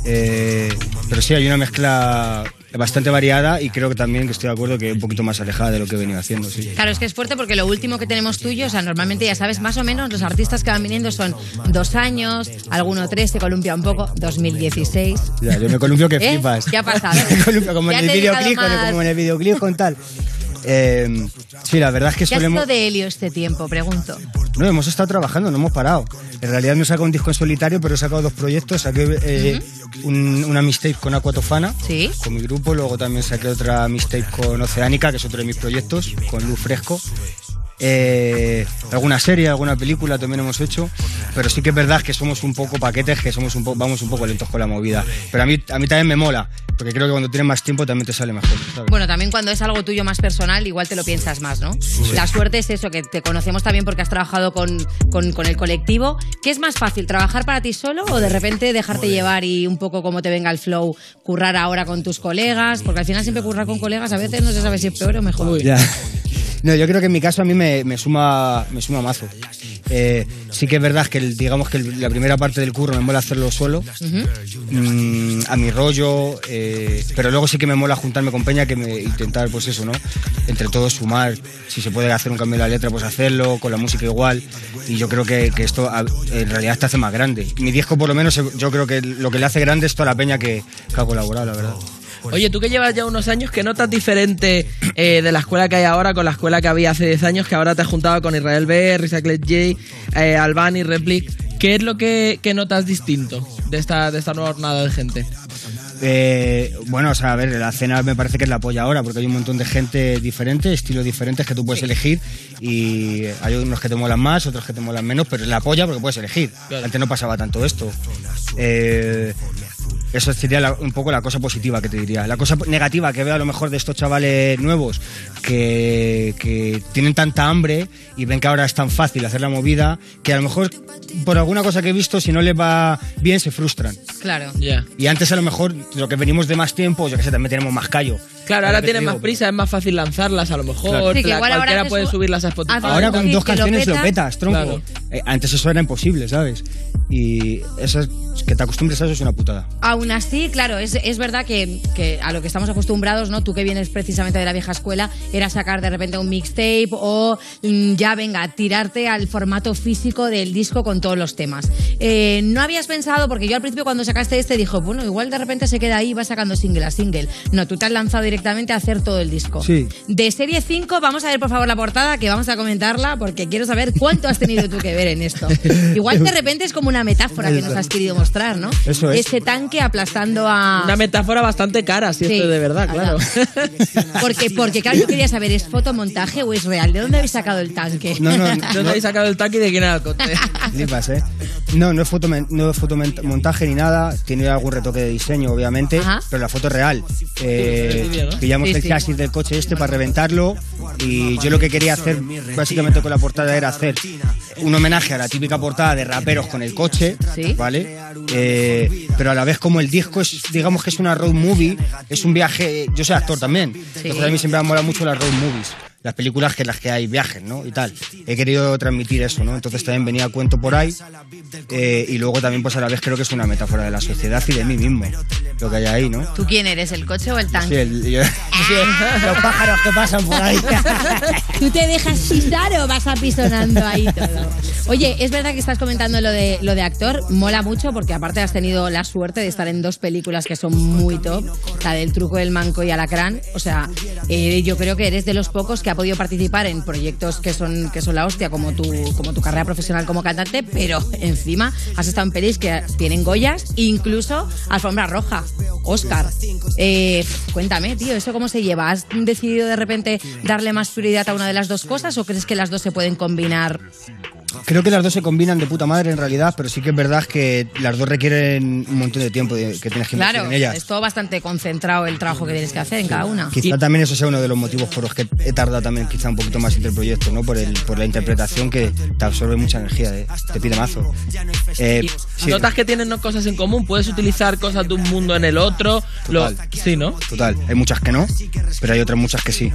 Eh, pero sí, hay una mezcla bastante variada y creo que también que estoy de acuerdo que un poquito más alejada de lo que he venido haciendo, sí. Claro, es que es fuerte porque lo último que tenemos tuyo, o sea, normalmente ya sabes, más o menos los artistas que van viniendo son dos años, alguno tres, se columpia un poco, 2016. Ya, yo me columpio que ¿Eh? flipas. ¿Qué ha pasado? Me columpio como Ya en el te he dejado videoclip, con- más- como en el videoclip con tal. Eh, sí, la verdad es que ¿Qué ha sido de Helio este tiempo? Pregunto. No, hemos estado trabajando, no hemos parado. En realidad no he sacado un disco en solitario, pero he sacado dos proyectos. Saqué eh, un- una mixtape con Aquatofana, con mi grupo. Luego también saqué otra mixtape con Oceánica, que es otro de mis proyectos, con Luz Fresco. Eh, alguna serie, alguna película también hemos hecho, pero sí que es verdad que somos un poco paquetes, que somos un vamos un poco lentos con la movida. Pero a mí, a mí también me mola, porque creo que cuando tienes más tiempo también te sale mejor. ¿sabes? Bueno, también cuando es algo tuyo más personal, igual te lo piensas más, ¿no? La suerte es eso, que te conocemos también porque has trabajado con, con, con el colectivo. ¿Qué es más fácil, trabajar para ti solo o de repente dejarte llevar y un poco como te venga el flow, currar ahora con tus colegas? Porque al final siempre currar con colegas a veces no se sabe si es peor o mejor. Ya. No, yo creo que en mi caso a mí me, me suma, me suma mazo. Eh, sí que es verdad que el- digamos que el- la primera parte del curro me mola hacerlo solo, mm, a mi rollo, eh, pero luego sí que me mola juntarme con Peña que me, intentar, pues eso, ¿no? Entre todos sumar, si se puede hacer un cambio en la letra, pues hacerlo, con la música igual, y yo creo que, que esto a- en realidad te hace más grande. Mi disco por lo menos yo creo que lo que le hace grande es toda la Peña que, que ha colaborado, la verdad. Oye, tú que llevas ya unos años, ¿qué notas diferente eh, de la escuela que hay ahora con la escuela que había hace 10 años, que ahora te has juntado con Israel B, Recycled J, eh, Albani, Replic? ¿Qué es lo que, que notas distinto de esta, de esta nueva jornada de gente? Eh, bueno, o sea, a ver, la cena me parece que es la polla ahora, porque hay un montón de gente diferente, estilos diferentes que tú puedes elegir y hay unos que te molan más, otros que te molan menos, pero es la polla porque puedes elegir. Antes no pasaba tanto esto. Eh, eso sería la- un poco la cosa positiva que te diría. La cosa negativa que veo a lo mejor de estos chavales nuevos que, que tienen tanta hambre y ven que ahora es tan fácil hacer la movida que a lo mejor por alguna cosa que he visto, si no les va bien, se frustran. Claro. Y antes a lo mejor lo que venimos de más tiempo, yo que sé, también tenemos más callo. Claro, ahora te más prisa, es más fácil lanzarlas a lo mejor. Claro. Sí, que la- igual ahora cualquiera haces puede un- subirlas a Spotify. haces Ahora con dos canciones lo petas. tronco. Claro. Eh, antes eso era imposible, ¿sabes? Y eso es, que te acostumbres a eso es una putada. Aún así, claro, es, es verdad que, que a lo que estamos acostumbrados, ¿no? Tú que vienes precisamente de la vieja escuela, era sacar de repente un mixtape o mm, ya venga, tirarte al formato físico del disco con todos los temas. Eh, no habías pensado, porque yo al principio cuando sacaste este dijo, bueno, igual de repente se queda ahí y va sacando single a single. No, tú te has lanzado directamente a hacer todo el disco. Sí. De serie 5, vamos a ver por favor la portada, que vamos a comentarla, porque quiero saber cuánto has tenido tú que ver en esto. Igual de repente es como una metáfora que nos has querido mostrar, ¿no? Eso es. Ese tanque aplastando a... Una metáfora bastante cara, si Sí. esto es de verdad, claro. Porque, porque claro, yo quería saber, ¿es fotomontaje o es real? ¿De dónde habéis sacado el tanque? No, no, ¿De dónde habéis sacado el tanque y de quién era el coche? Flipas, ¿eh? No, no es, fotomen- no es fotomontaje ni nada. Tiene algún retoque de diseño, obviamente, pero la foto es real. Eh, Pillamos Sí, el sí. chasis del coche este para reventarlo y yo lo que quería hacer básicamente con la portada era hacer un homenaje a la típica portada de raperos con el coche, ¿vale? Eh, pero a la vez como el disco es, digamos que es una road movie, es un viaje, yo soy actor también, entonces a mí siempre me mola mucho las road movies. Las películas que en las que hay viajes, ¿no? Y tal. He querido transmitir eso, ¿no? Entonces también venía a cuento por ahí. eh, y luego también, pues a la vez creo que es una metáfora de la sociedad y de mí mismo. Lo que hay ahí, ¿no? ¿Tú quién eres, el coche o el Sí, tanque? el- yo- los pájaros que pasan por ahí. ¿Tú te dejas pisar o vas apisonando ahí todo? Oye, es verdad que estás comentando lo de, lo de actor, mola mucho porque aparte has tenido la suerte de estar en dos películas que son muy top, la del truco del manco y alacrán. O sea, eh, yo creo que eres de los pocos que ha podido participar en proyectos que son, que son la hostia, como tu, como tu carrera profesional como cantante, pero encima has estado en pelis que tienen Goyas, incluso alfombra roja, Oscar. Eh, cuéntame, tío, ¿eso cómo se lleva? ¿Has decidido de repente darle más prioridad a una de las dos cosas o crees que las dos se pueden combinar Creo que las dos se combinan de puta madre en realidad, pero sí que es verdad que las dos requieren un montón de tiempo de- que tienes que invertir Claro, en ellas. es todo bastante concentrado el trabajo que tienes que hacer en cada una. Quizá también eso sea uno de los motivos por los que he tardado también quizá un poquito más entre el proyecto, ¿no? Por, el, por la interpretación que te absorbe mucha energía, ¿eh? te pide mazo. Eh, sí, ¿Notas que tienen cosas en común? ¿Puedes utilizar cosas de un mundo en el otro? Lo- Total. sí, ¿no? Total, hay muchas que no, pero hay otras muchas que sí.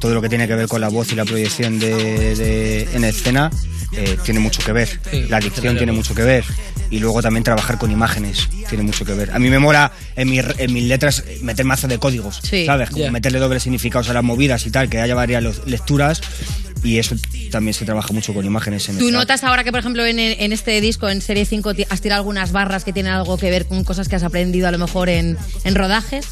Todo lo que tiene que ver con la voz y la proyección de, de- en escena eh, tiene mucho que ver. Sí, la dicción tiene mucho que ver. Y luego también trabajar con imágenes tiene mucho que ver. A mí me mola en, mi- en mis letras meter mazo de códigos, Sí. ¿sabes? Como meterle dobles significados a las movidas y tal, que haya varias lecturas. Y eso también se trabaja mucho con imágenes. En ¿Tú notas ahora que, por ejemplo, en, en este disco, en Serie 5, ti- has tirado algunas barras que tienen algo que ver con cosas que has aprendido a lo mejor en, en rodajes?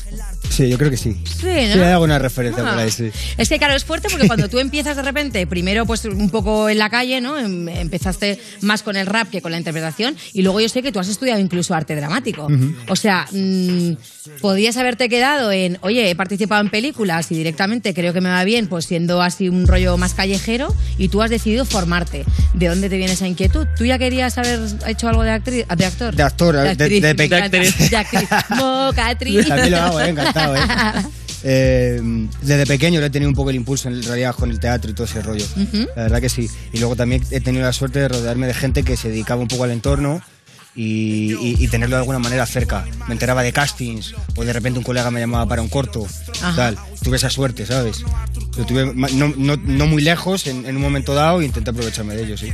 Sí, yo creo que sí. Sí, ¿no? hay alguna referencia Ah. por ahí, sí. Es que claro, es fuerte porque cuando tú empiezas de repente, primero pues un poco en la calle, ¿no? Em- Empezaste más con el rap que con la interpretación y luego yo sé que tú has estudiado incluso arte dramático. O sea, mm, podías haberte quedado en, oye, he participado en películas y directamente creo que me va bien, pues siendo así un rollo más callejero y tú has decidido formarte. ¿De dónde te viene esa inquietud? ¿Tú ya querías haber hecho algo de, actriz, de actor? De actor, de- actriz, de encanta. de actriz. De actriz. Mocatriz. También lo hago, encantado, eh. Eh, desde pequeño he tenido un poco el impulso en realidad con el teatro y todo ese rollo. La verdad que sí. Y luego también he tenido la suerte de rodearme de gente que se dedicaba un poco al entorno y, y- y tenerlo de alguna manera cerca. Me enteraba de castings o de repente un colega me llamaba para un corto. Ajá. Tal. Tuve esa suerte, ¿sabes? Lo tuve no, no- no muy lejos en, en un momento dado e intenté aprovecharme de ello, sí.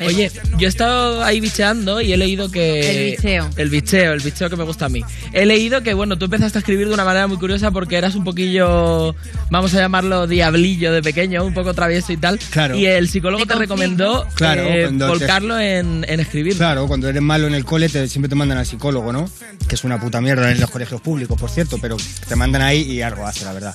Oye, yo he estado ahí bicheando y he leído que... El bicheo. El bicheo, el bicheo que me gusta a mí. He leído que, bueno, tú empezaste a escribir de una manera muy curiosa porque eras un poquillo, vamos a llamarlo diablillo de pequeño, un poco travieso y tal. Claro. Y el psicólogo te recomendó Claro, eh, te- volcarlo en, en escribir. Claro, cuando eres malo en el cole te- siempre te mandan al psicólogo, ¿no? Que es una puta mierda en los colegios públicos, por cierto, pero te mandan ahí y algo hace, la verdad.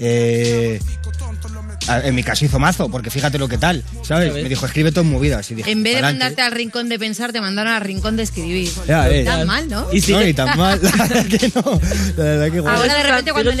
Eh, en mi caso hizo mazo, porque fíjate lo que tal, ¿sabes? Me dijo, escribe todo en movidas. Y dije, En vez de "Pa'lante". mandarte al rincón de pensar, te mandaron al rincón de escribir. Ya. Tan mal, ¿no? Y No, ni tan mal. La verdad que no. La verdad que. Ahora de repente cuando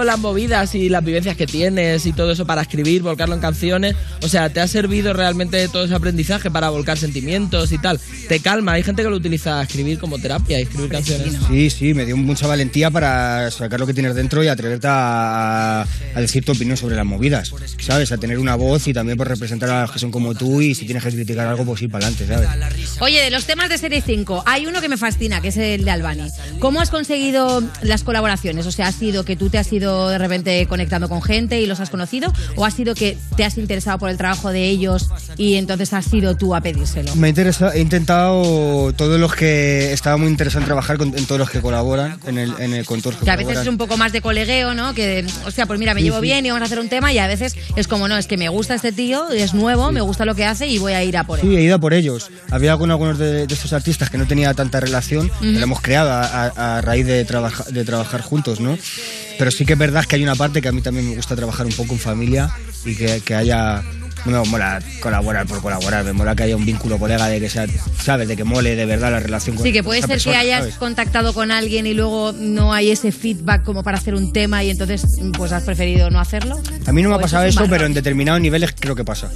le- las movidas y las vivencias que tienes y todo eso para escribir, volcarlo en canciones. O sea, ¿te ha servido realmente todo ese aprendizaje para volcar sentimientos y tal? Te calma. Hay gente que lo utiliza a escribir como terapia y escribir canciones. Sí, sí, me dio mucha valentía para sacar lo que tienes dentro y atreverte a, a decir tu opinión sobre las movidas, ¿sabes? A tener una voz y también por representar a los que son como tú y si tienes que criticar algo, pues ir para adelante, ¿sabes? Oye, de los temas de Serie 5, hay uno que me fascina, que es el de Albani. ¿Cómo has conseguido las colaboraciones? O sea, ¿ha sido que tú te has ido de repente conectando con gente y los has conocido? ¿O ha sido que te has interesado por el trabajo de ellos y entonces has sido tú a pedírselo? Me interesa, he intentado todos los que estaba muy interesante trabajar con, en todos los que colaboran, en el, en el con todos los que a veces es un poco más de colegueo, ¿no? Que, o sea, pues mira, me llevo bien y vamos a hacer un tema y a veces es como, no, es que me gusta este tío, es nuevo, me gusta lo que hace y voy a ir a por él. Sí, he ido a por ellos. Había con algunos de, de estos artistas que no tenía tanta relación, que Ujú. lo hemos creado a, a- a raíz de, trabaja- de trabajar juntos, ¿no? Pero sí que es verdad que hay una parte que a mí también me gusta trabajar un poco en familia y que, que haya... No me mola colaborar por colaborar, me mola que haya un vínculo colega de que sea, ¿sabes? De que mole de verdad la relación con Sí, que puede esa ser persona, que hayas ¿sabes? contactado con alguien y luego no hay ese feedback como para hacer un tema y entonces pues has preferido no hacerlo. A mí no me ha O pasado eso, pero en determinados niveles creo que pasa,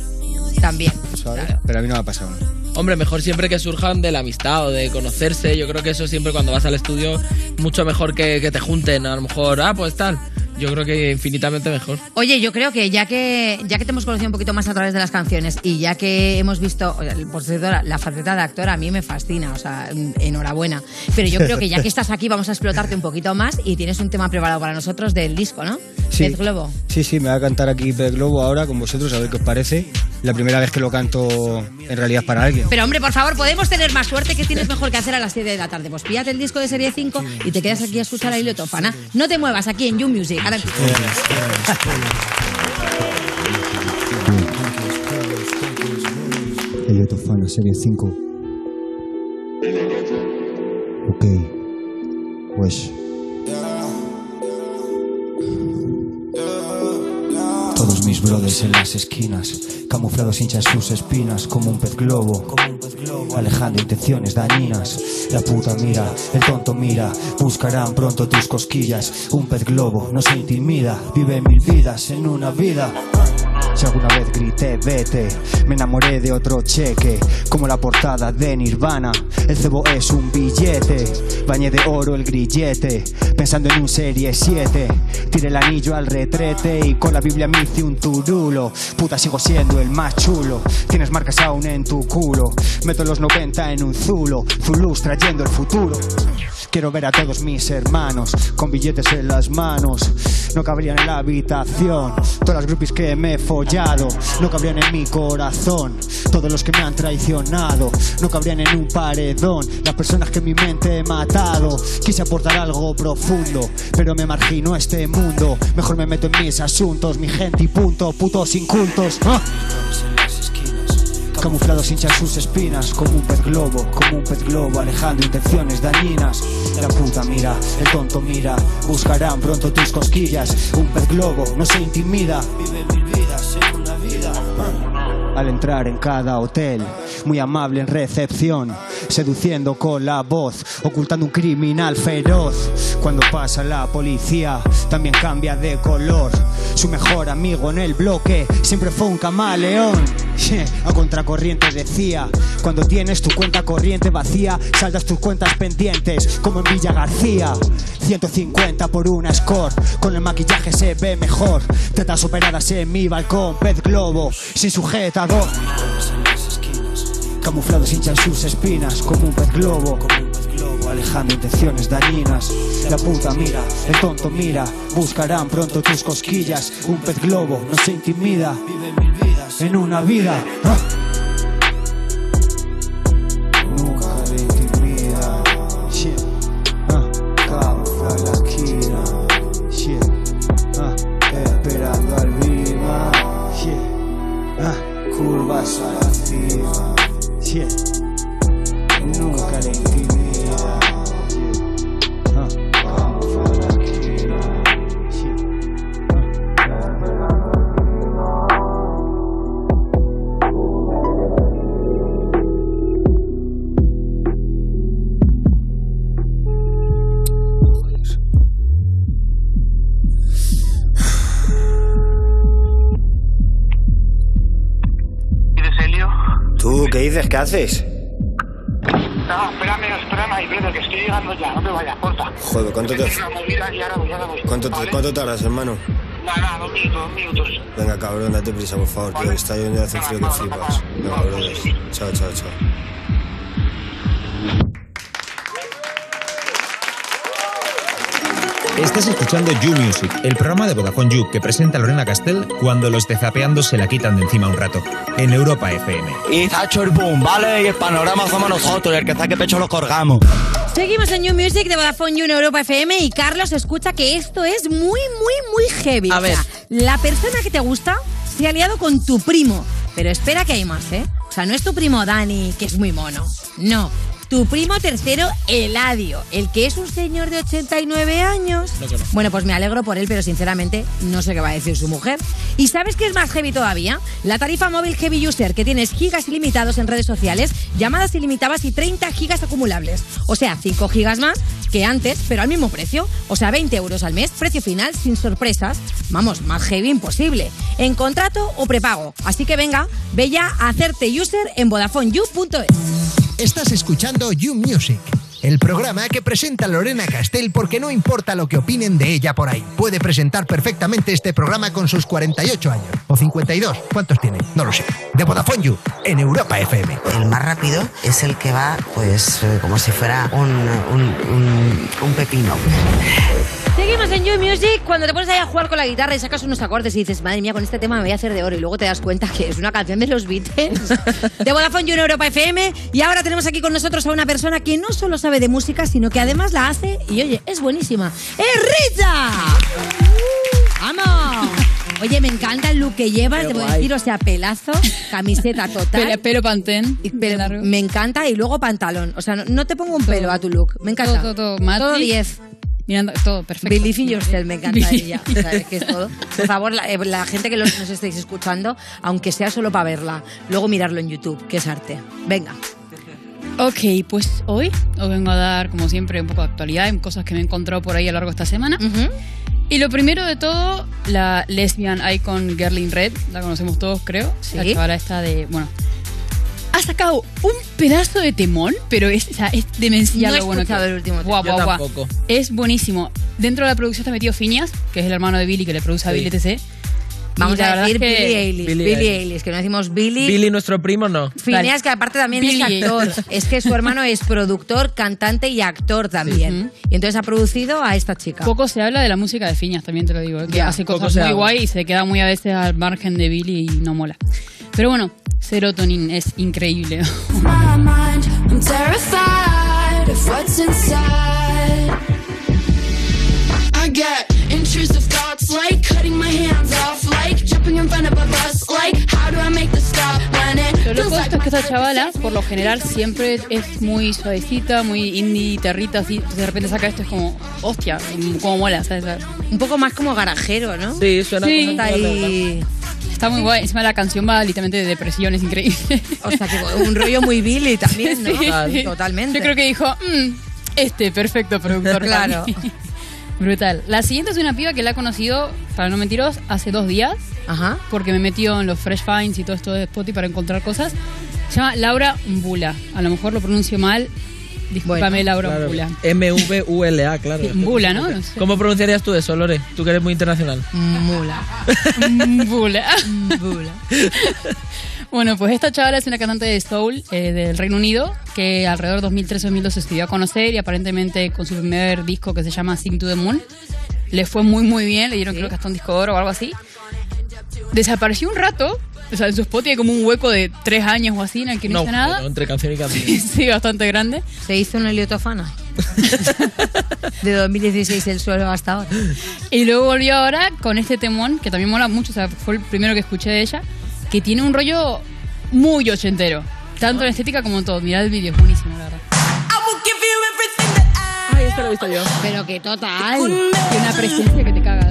También. ¿sabes? Pero a mí no me ha pasado. Hombre, mejor siempre que surjan de la amistad o de conocerse. Yo creo que eso siempre cuando vas al estudio, mucho mejor que, que te junten. A lo mejor, ah, pues tal. Yo creo que infinitamente mejor. Oye, yo creo que ya que ya que te hemos conocido un poquito más a través de las canciones y ya que hemos visto, por cierto, la, la faceta de actor a mí me fascina, o sea, en- enhorabuena. Pero yo creo que ya que estás aquí vamos a explotarte un poquito más y tienes un tema preparado para nosotros del disco, ¿no? Sí. Pez Globo. Sí, sí, me va a cantar aquí Pez Globo ahora con vosotros, a ver qué os parece. La primera vez que lo canto en realidad para alguien. Pero hombre, por favor, podemos tener más suerte. ¿Qué tienes mejor que hacer a las 7 de la tarde? Pues píllate el disco de serie 5 y te quedas aquí a escuchar a Hilio Tofana. No te muevas aquí en You Music. Ahora serie 5. Ok. Pues. Todos mis brothers en las esquinas, camuflados hinchan sus espinas como un pez globo, alejando intenciones dañinas. La puta mira, el tonto mira, buscarán pronto tus cosquillas. Un pez globo no se intimida, vive mil vidas en una vida. Si alguna vez grité, vete, me enamoré de otro cheque, como la portada de Nirvana. El cebo es un billete, bañé de oro el grillete, pensando en un serie 7. Tiré el anillo al retrete y con la Biblia me hice un turulo. Puta, sigo siendo el más chulo. Tienes marcas aún en tu culo. Meto los 90 en un zulo, zulus trayendo el futuro. Quiero ver a todos mis hermanos con billetes en las manos. No cabrían en la habitación. Todas las groupies que me he follado no cabrían en mi corazón. Todos los que me han traicionado no cabrían en un paredón. Las personas que mi mente he matado. Quise aportar algo profundo, pero me marginó este mundo. Mejor me meto en mis asuntos, mi gente y punto, putos incultos. ¡Ah! Camuflados hinchan sus espinas como un pez globo, como un pez globo, alejando intenciones dañinas. La puta mira, el tonto mira, buscarán pronto tus cosquillas. Un pez globo no se intimida. Vive mil vidas en una vida. Al entrar en cada hotel, muy amable en recepción, seduciendo con la voz, ocultando un criminal feroz. Cuando pasa la policía, también cambia de color. Su mejor amigo en el bloque siempre fue un camaleón. A contracorriente decía, cuando tienes tu cuenta corriente vacía, saldas tus cuentas pendientes, como en Villa García. 150 por una score, con el maquillaje se ve mejor. Tetas operadas en mi balcón, pez globo, sin sujetador. Camuflados hinchan sus espinas como un pez globo, alejando intenciones dañinas. La puta mira, el tonto mira, buscarán pronto tus cosquillas. Un pez globo no se intimida, vive mil vidas en una vida. ¡Ah! Dices? ¿Qué haces? No, espérame, espérame ahí, Pedro, que estoy llegando ya, no te vayas, porfa. Joder, ¿cuánto te, cuánto, te- ¿Vale? cuánto tardas, hermano? Nada, nada, dos minutos, dos minutos. Venga, cabrón, date prisa, por favor, tío, que está lloviendo hace frío que flipas. Venga, brother. Chao, chao, chao. Estás escuchando You Music, el programa de Vodafone You que presenta Lorena Castell cuando los de Zapeando se la quitan de encima un rato. En Europa FM. Y ha hecho el boom, ¿vale? Y el panorama somos nosotros, y el que saque pecho lo colgamos. Seguimos en New Music de Vodafone You en Europa FM y Carlos escucha que esto es muy, muy, muy heavy. A O sea, ver. la persona que te gusta se ha liado con tu primo. Pero espera que hay más, ¿eh? O sea, no es tu primo Dani, que es muy mono. No. Tu primo tercero, Eladio, el que es un señor de 89 años. No. Bueno, pues me alegro por él, pero sinceramente no sé qué va a decir su mujer. ¿Y sabes qué es más heavy todavía? La tarifa móvil Heavy User, que tienes gigas ilimitados en redes sociales, llamadas ilimitadas y 30 gigas acumulables. O sea, 5 gigas más que antes, pero al mismo precio. O sea, 20 euros al mes, precio final, sin sorpresas. Vamos, más heavy imposible. En contrato o prepago. Así que venga, ve ya a hacerte user en VodafoneYou.es. Estás escuchando You Music, el programa que presenta Lorena Castell porque no importa lo que opinen de ella por ahí. Puede presentar perfectamente este programa con sus 48 años. O 52. ¿Cuántos tiene? No lo sé. De Vodafone You, en Europa FM. El más rápido es el que va, pues, eh, como si fuera un, un, un- un pepino. Seguimos en You Music cuando te pones ahí a jugar con la guitarra y sacas unos acordes y dices, madre mía, con este tema me voy a hacer de oro. Y luego te das cuenta que es una canción de los Beatles, de Vodafone You en Europa FM. Y ahora tenemos aquí con nosotros a una persona que no solo sabe de música, sino que además la hace y oye, es buenísima. ¡Es Rita! ¡Vamos! Oye, me encanta el look que llevas, te voy a decir, o sea, pelazo, camiseta total. Pelo- pelo pantén. Y pelo- me encanta y luego pantalón. O sea, no, no te pongo un pelo a tu look. Me encanta. Todo, todo, todo. Todo 10. Mirando, todo perfecto. Believe in yourself, me encanta ella. O sea, es todo. Por favor, la, eh, la gente que los- nos estéis escuchando, aunque sea solo para verla, luego mirarlo en YouTube, que es arte. Venga. Ok, pues hoy os vengo a dar, como siempre, un poco de actualidad, en cosas que me he encontrado por ahí a lo largo de esta semana. Y lo primero de todo, la lesbian icon Gerlin Red, la conocemos todos, creo. La chavala esta de. Bueno. Ha sacado un pedazo de temón, pero es, o sea, es demencial No he lo bueno que escuchado el último Guau, Yo guau, guau. Es buenísimo. Dentro de la producción está metido Phineas, que es el hermano de Billy, que le produce a Sí. Billy TC. Vamos a decir es que- Billy Eilish. Billie Billy, Eilish. Que no decimos Billy. Billy, nuestro primo, no. Phineas, que aparte también Billy. es actor. Es que su hermano es productor, cantante y actor también. Y entonces ha producido a esta chica. Poco se habla de la música de Phineas, también te lo digo. ¿eh? Que Ya, hace cosas muy habla. guay y se queda muy a veces al margen de Billy y no mola. Pero bueno, Serotonin es increíble. my mind. I'm terrified of what's inside. I get intrusive thoughts like cutting my hands off, like jumping in front of a bus, like how do I make the stop when it Lo loco esto es que esta chavala, por lo general, siempre es muy suavecita, muy indie, territa, así. De repente saca esto, es como, hostia, como mola, ¿sabes? Un poco más como garajero, ¿no? Sí, suena Sí. como Está ahí. Está muy guay. Encima la canción va literalmente de depresión, es increíble. O sea, que un rollo muy Billy también, ¿no? Sí. Totalmente. Yo creo que dijo, "Mm, este, perfecto productor. Claro. mí". Brutal. La siguiente es una piba que la he conocido, para no mentiros, hace dos días. Ajá. Porque me metió en los Fresh Finds y todo esto de Spotify para encontrar cosas. Se llama Laura Mbula. A lo mejor lo pronuncio mal. Discúlpame, Laura Claro. Mbula. M-V-U-L-A, claro. Sí, Mbula, ¿no? No sé. ¿Cómo pronunciarías tú eso, Lore? Tú que eres muy internacional. Mula. Mbula. Mbula. Bueno, pues esta chavala es una cantante de soul eh, del Reino Unido que alrededor de 2013-2012 se dio a conocer y aparentemente con su primer disco que se llama Sing to the Moon le fue muy muy bien, le dieron creo que hasta un disco de oro o algo así. Desapareció un rato, o sea, en su spot hay como un hueco de tres años o así en el que no, No, hizo nada. pero entre canción y canción. sí, bastante grande. Se hizo un heliotofana. De 2016 el suelo hasta ahora. Y luego volvió ahora con este temón, que también mola mucho, o sea, fue el primero que escuché de ella, que tiene un rollo muy ochentero, tanto en estética como en todo. Mirad el vídeo, es buenísimo, la verdad. Ay, esto lo he visto yo. Pero que total. Tiene una presencia que te caga. Las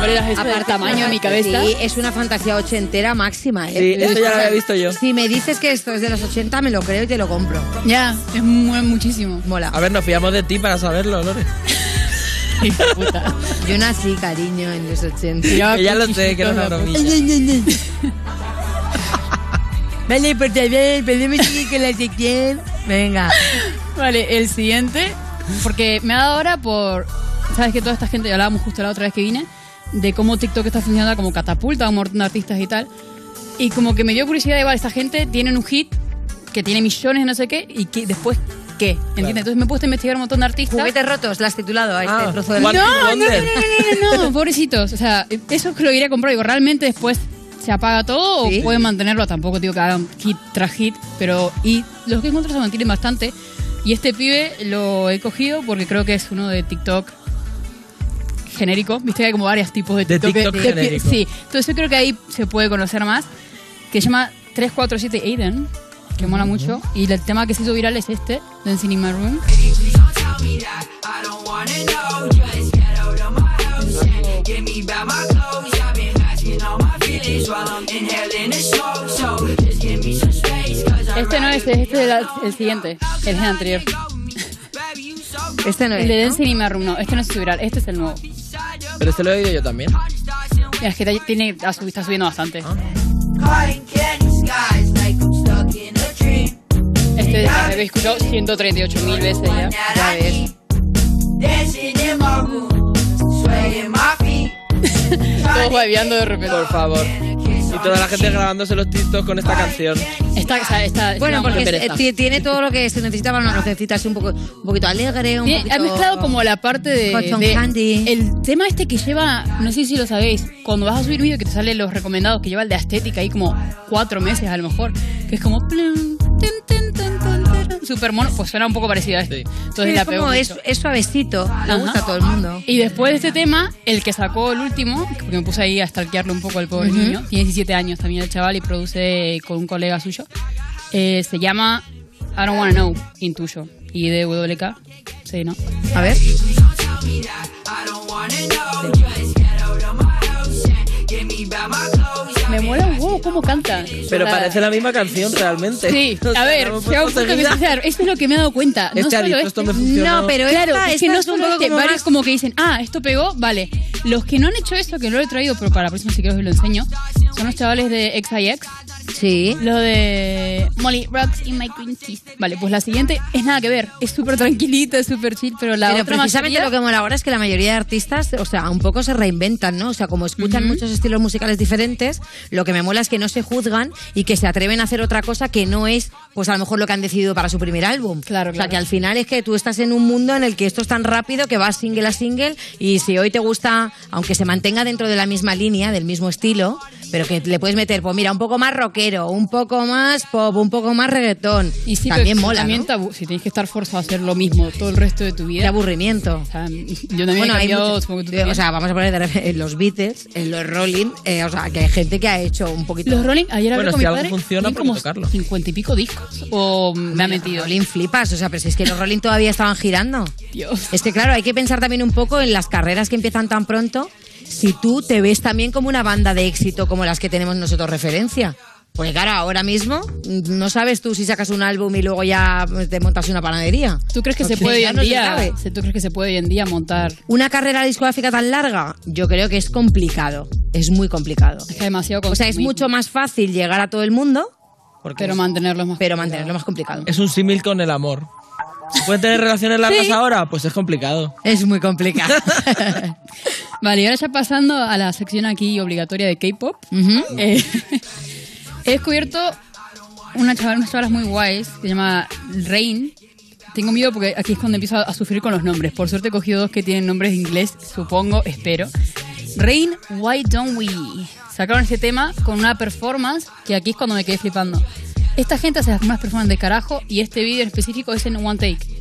sombreras esas del tamaño de mi cabeza. Sí, es una fantasía ochentera máxima. ¿eh? Sí, esto ya lo había visto yo. Si me dices que esto es de los 80, me lo creo y te lo compro. Ya, es muy, muchísimo. Mola. A ver, nos fiamos de ti para saberlo, Lore. Yo nací, cariño, en los 80. Que ya lo sé, que era una bromilla. Vale, por favor, podemos seguir con la sección. Venga. Vale, el siguiente, porque me ha dado ahora por. ¿Sabes que toda esta gente, hablábamos justo la otra vez que vine, de cómo TikTok está funcionando como catapulta a un montón de artistas y tal? Y como que me dio curiosidad, igual, esta gente tienen un hit que tiene millones de no sé qué, y que después, ¿qué? ¿Entiendes? Entonces me he puesto a investigar un montón de artistas. Juguetes rotos, la has titulado a este Ah, trozo de No, no, no, no, no, no, pobrecitos. O sea, eso es que lo iría a comprar. Digo, realmente después se apaga todo ¿Sí? o pueden mantenerlo. Tampoco digo que hagan hit tras hit, pero. Y los que encuentro se mantienen bastante. Y este pibe lo he cogido porque creo que es uno de TikTok genérico. Viste que hay como varios tipos de De TikTok. TikTok que- genérico. Sí, entonces yo creo que ahí se puede conocer más. Que se llama 347 Aiden, que mola mucho. Y el tema que se hizo viral es este, Dancing in My Room. Este no es, este es el, el siguiente, el anterior. Este no El es. de ¿no? Dancing in My Room, no, este no se hizo viral, este es el nuevo. Pero este lo he oído yo también. Mira, es que tiene, subi- está subiendo bastante. Este lo he escuchado 138 mil veces ya. Ya ves. Todos babeando de repente. Por favor. Toda la gente grabándose los TikTok con esta canción. Esta, esta, esta- Bueno, porque es- eh, ti- tiene todo lo que se necesita para una cancioncita así un poco, un poquito alegre, un poquito... ha mezclado como la parte de, de- candy. el tema este que lleva, no sé si lo sabéis, cuando vas a subir vídeo que te salen los recomendados que lleva el de estética ahí como cuatro meses a lo mejor, que es como plum, tin, tin, super mono, pues suena un poco parecido a este. Entonces Sí, la es pego como es, es suavecito, le gusta a todo el mundo. Y después de este tema, el que sacó el último, porque me puse ahí a stalkearlo un poco al pobre Ujú. niño, tiene 17 años también el chaval y produce con un colega suyo, eh, se llama I Don't Wanna Know, Intuyo, y de WK, sí, ¿no? A ver. Me mola un huevo cómo canta. Pero parece la misma canción realmente. Sí, O sea, a ver, no un poco esto es lo que me he dado cuenta. Este no ha solo dicho, esto me funcionó. No, pero claro, esta- es que esta no es un solo poco este, como varios más- como que dicen, ah, esto pegó, vale. Los que no han hecho eso, que no lo he traído, pero para la próxima si quiero os lo enseño, son los chavales de XIX. Sí. Lo de Molly Rocks in my green tea. Vale, pues la siguiente es nada que ver. Es súper tranquilita, es súper chill, pero la Pero otra precisamente mayoría- lo que mola ahora es que la mayoría de artistas, o sea, un poco se reinventan, ¿no? O sea, como escuchan muchos estilos musicales diferentes, lo que me mola es que no se juzgan y que se atreven a hacer otra cosa que no es, pues a lo mejor lo que han decidido para su primer álbum. Claro, O sea, claro. que al final es que tú estás en un mundo en el que esto es tan rápido que vas single a single y si hoy te gusta, aunque se mantenga dentro de la misma línea, del mismo estilo, pero que le puedes meter, pues mira, un poco más rockero, un poco más pop, un poco más reggaetón. Y sí, también pero mola, si tienes que estar forzado a hacer lo mismo todo el resto de tu vida. Qué aburrimiento. O sea, yo también Bueno, he hay cambiado, mucho- supongo que tú o sea, vamos a poner de en los Beatles, en los Rolling, eh, o sea, que hay gente que ha hecho un poquito. Los Rolling, ayer hablé Bueno, con si mi algo padre, funciona, tienen ¿por qué como tocarlo? cincuenta y pico discos. O me ha mentido. Rolling flipas, o sea, pero si es que los Rolling todavía estaban girando. Dios. Es que claro, hay que pensar también un poco en las carreras que empiezan tan pronto, si tú te ves también como una banda de éxito como las que tenemos nosotros referencia. Porque claro, ahora mismo mm, no sabes tú si sacas un álbum y luego ya te montas una panadería. ¿Tú crees que se puede hoy ya en no se día? ¿Tú crees que se puede hoy en día montar? Una carrera discográfica tan larga, yo creo que es complicado. Es muy complicado. Es que demasiado O sea, es mucho más fácil llegar a todo el mundo, Pero mantenerlo más pero mantenerlo más complicado. Es un símil con el amor. ¿Se pueden tener relaciones largas Sí. ahora? Pues es complicado. Es muy complicado. Vale, y ahora ya pasando a la sección aquí obligatoria de K-pop. eh, he descubierto una chaval, unas chavalas muy guays que se llama Rain. Tengo miedo porque aquí es cuando empiezo a, a sufrir con los nombres. Por suerte he cogido dos que tienen nombres en inglés, supongo, espero. Rain, Why Don't We? Sacaron este tema con una performance que aquí es cuando me quedé flipando. Esta gente hace unas performances de carajo y este vídeo en específico es en one take.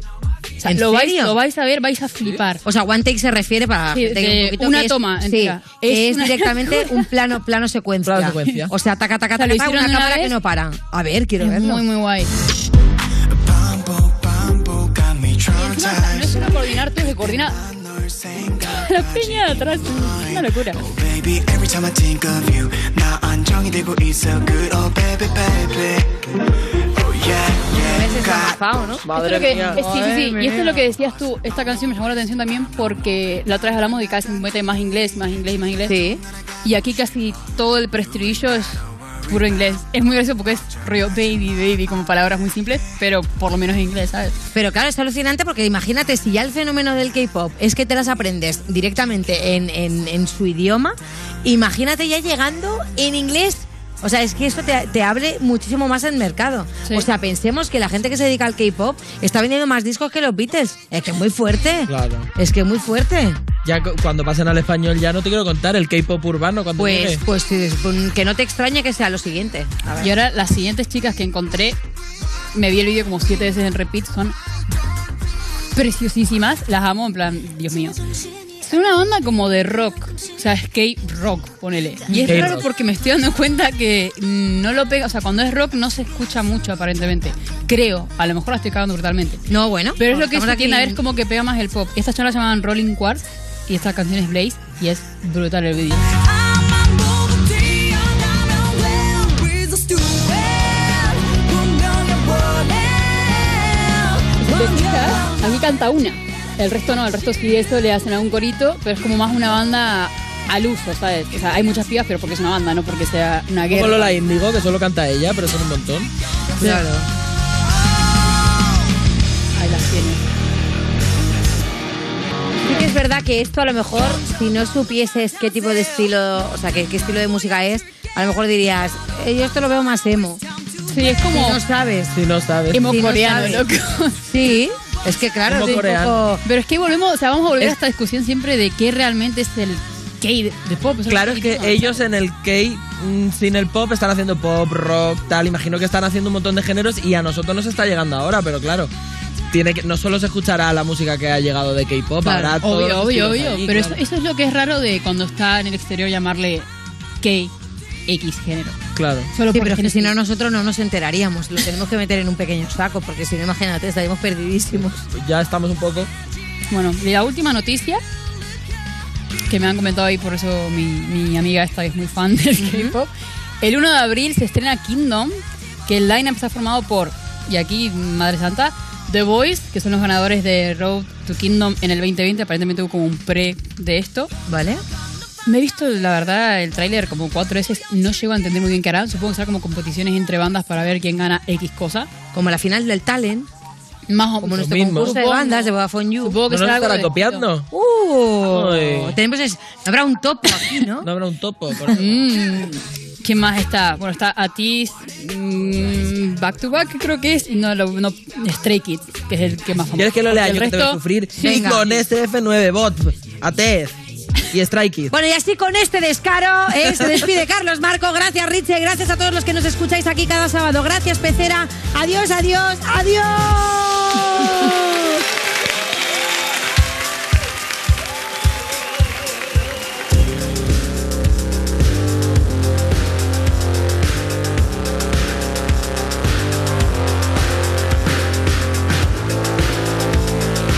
O sea, ¿En lo, vais, serio? lo vais a ver, vais a flipar. O sea, one take se refiere para Sí, que de un poquito una que es- toma Sí, es, Es una directamente un plano plano secuencia. Plano secuencia. O sea, taca taca O sea, taca, una cámara que no para. A ver, quiero Es verlo. muy, muy guay. Y encima no es solo coordinar tú, se coordina La piña de atrás, una locura. Fao, ¿no? Madre esto mía. Que, sí, sí. Y esto es lo que decías tú. Esta canción me llamó la atención también porque la otra vez hablamos de que casi mete más inglés, más inglés y más inglés. Sí. Y aquí casi todo el preestribillo es puro inglés. Es muy gracioso porque es rollo baby, baby, como palabras muy simples, pero por lo menos en inglés, ¿sabes? Pero claro, es alucinante porque imagínate si ya el fenómeno del K-pop es que te las aprendes directamente en, en- en su idioma, imagínate ya llegando en inglés. O sea, es que eso te, te abre muchísimo más el mercado. Sí. O sea, pensemos que la gente que se dedica al K-pop está vendiendo más discos que los Beatles. Es que es muy fuerte. Claro. Es que es muy fuerte. Ya cu- cuando pasen al español ya no te quiero contar el K-pop urbano cuando Pues, llegue. pues pues, que no te extrañe que sea lo siguiente. A ver. Y ahora las siguientes chicas que encontré, me vi el vídeo como siete veces en repeat, son preciosísimas, las amo, en plan, Dios mío. Son una banda como de rock, o sea, skate rock, ponele. Y es Skate raro rock. porque me estoy dando cuenta que no lo pega, o sea, cuando es rock no se escucha mucho aparentemente. Creo, a lo mejor la estoy cagando brutalmente. No, bueno. Pero es lo que se aquí tiende a ver, en- es como que pega más el pop. Estas charlas se llaman Rolling Quartz y esta canción es Blaze y es brutal el te fijas, aquí canta una. El resto no, el resto sí eso le hacen a un corito, pero es como más una banda al uso, ¿sabes? O sea, hay muchas pibas, pero porque es una banda, no porque sea una Como guerra. Lola Índigo, que solo canta ella, pero son un montón. Claro. Ahí las tienes. Sí que es verdad que esto a lo mejor, si no supieses qué tipo de estilo, o sea, qué, qué estilo de música es, a lo mejor dirías, "Eh, yo esto lo veo más emo. Sí, es como Si no sabes. Si no sabes. emo Si no coreano, sabes. loco. Sí, es que claro, es un coreano. poco... Pero es que volvemos, o sea, vamos a volver Es- a esta discusión siempre de qué realmente es el K de, de pop. o sea, Claro, es que no, ellos en el K, mm, sin el pop, están haciendo pop, rock, tal. Imagino que están haciendo un montón de géneros y a nosotros nos está llegando ahora, pero claro. Tiene que, no solo se escuchará la música que ha llegado de K-pop, Claro, habrá obvio, los obvio, obvio. ahí, pero claro. eso, eso es lo que es raro de cuando está en el exterior llamarle K X género. Claro. Solo Sí, pero es que si no nosotros no nos enteraríamos, lo tenemos que meter en un pequeño saco, porque si no, imagínate, estaríamos perdidísimos. Ya estamos un poco. Bueno, y la última noticia que me han comentado ahí, por eso mi, mi amiga esta es muy fan del K-pop. El 1 de abril se estrena Kingdom, que el line está formado por, y aquí, Madre Santa, The Boys, que son los ganadores de Road to Kingdom en el 2020. Aparentemente hubo como un pre de esto. Vale. Me he visto, la verdad, el tráiler como cuatro veces. No llego a entender muy bien qué harán. Supongo que será como competiciones entre bandas para ver quién gana X cosa. Como la final del Talent. Más o Como nuestro concurso de bandas de Vodafone You. Supongo que ¿No nos será algo estará de- copiando? Uh, Ay. tenemos es- habrá un topo aquí, ¿no? No habrá un topo. por eso. Mm, ¿Quién más está? Bueno, está Atis, mm, Back to Back, creo que es, y no, lo- no, Stray Kids, que es el que más famoso. ¿Quieres que lo lea Porque yo el que te voy a resto- sufrir? Y con SF9 Bot, ATEZ y Strike. Bueno, y así con este descaro se despide Carlos Marco. Gracias, Richie. Gracias a todos los que nos escucháis aquí cada sábado. Gracias, Pecera. Adiós, adiós, adiós.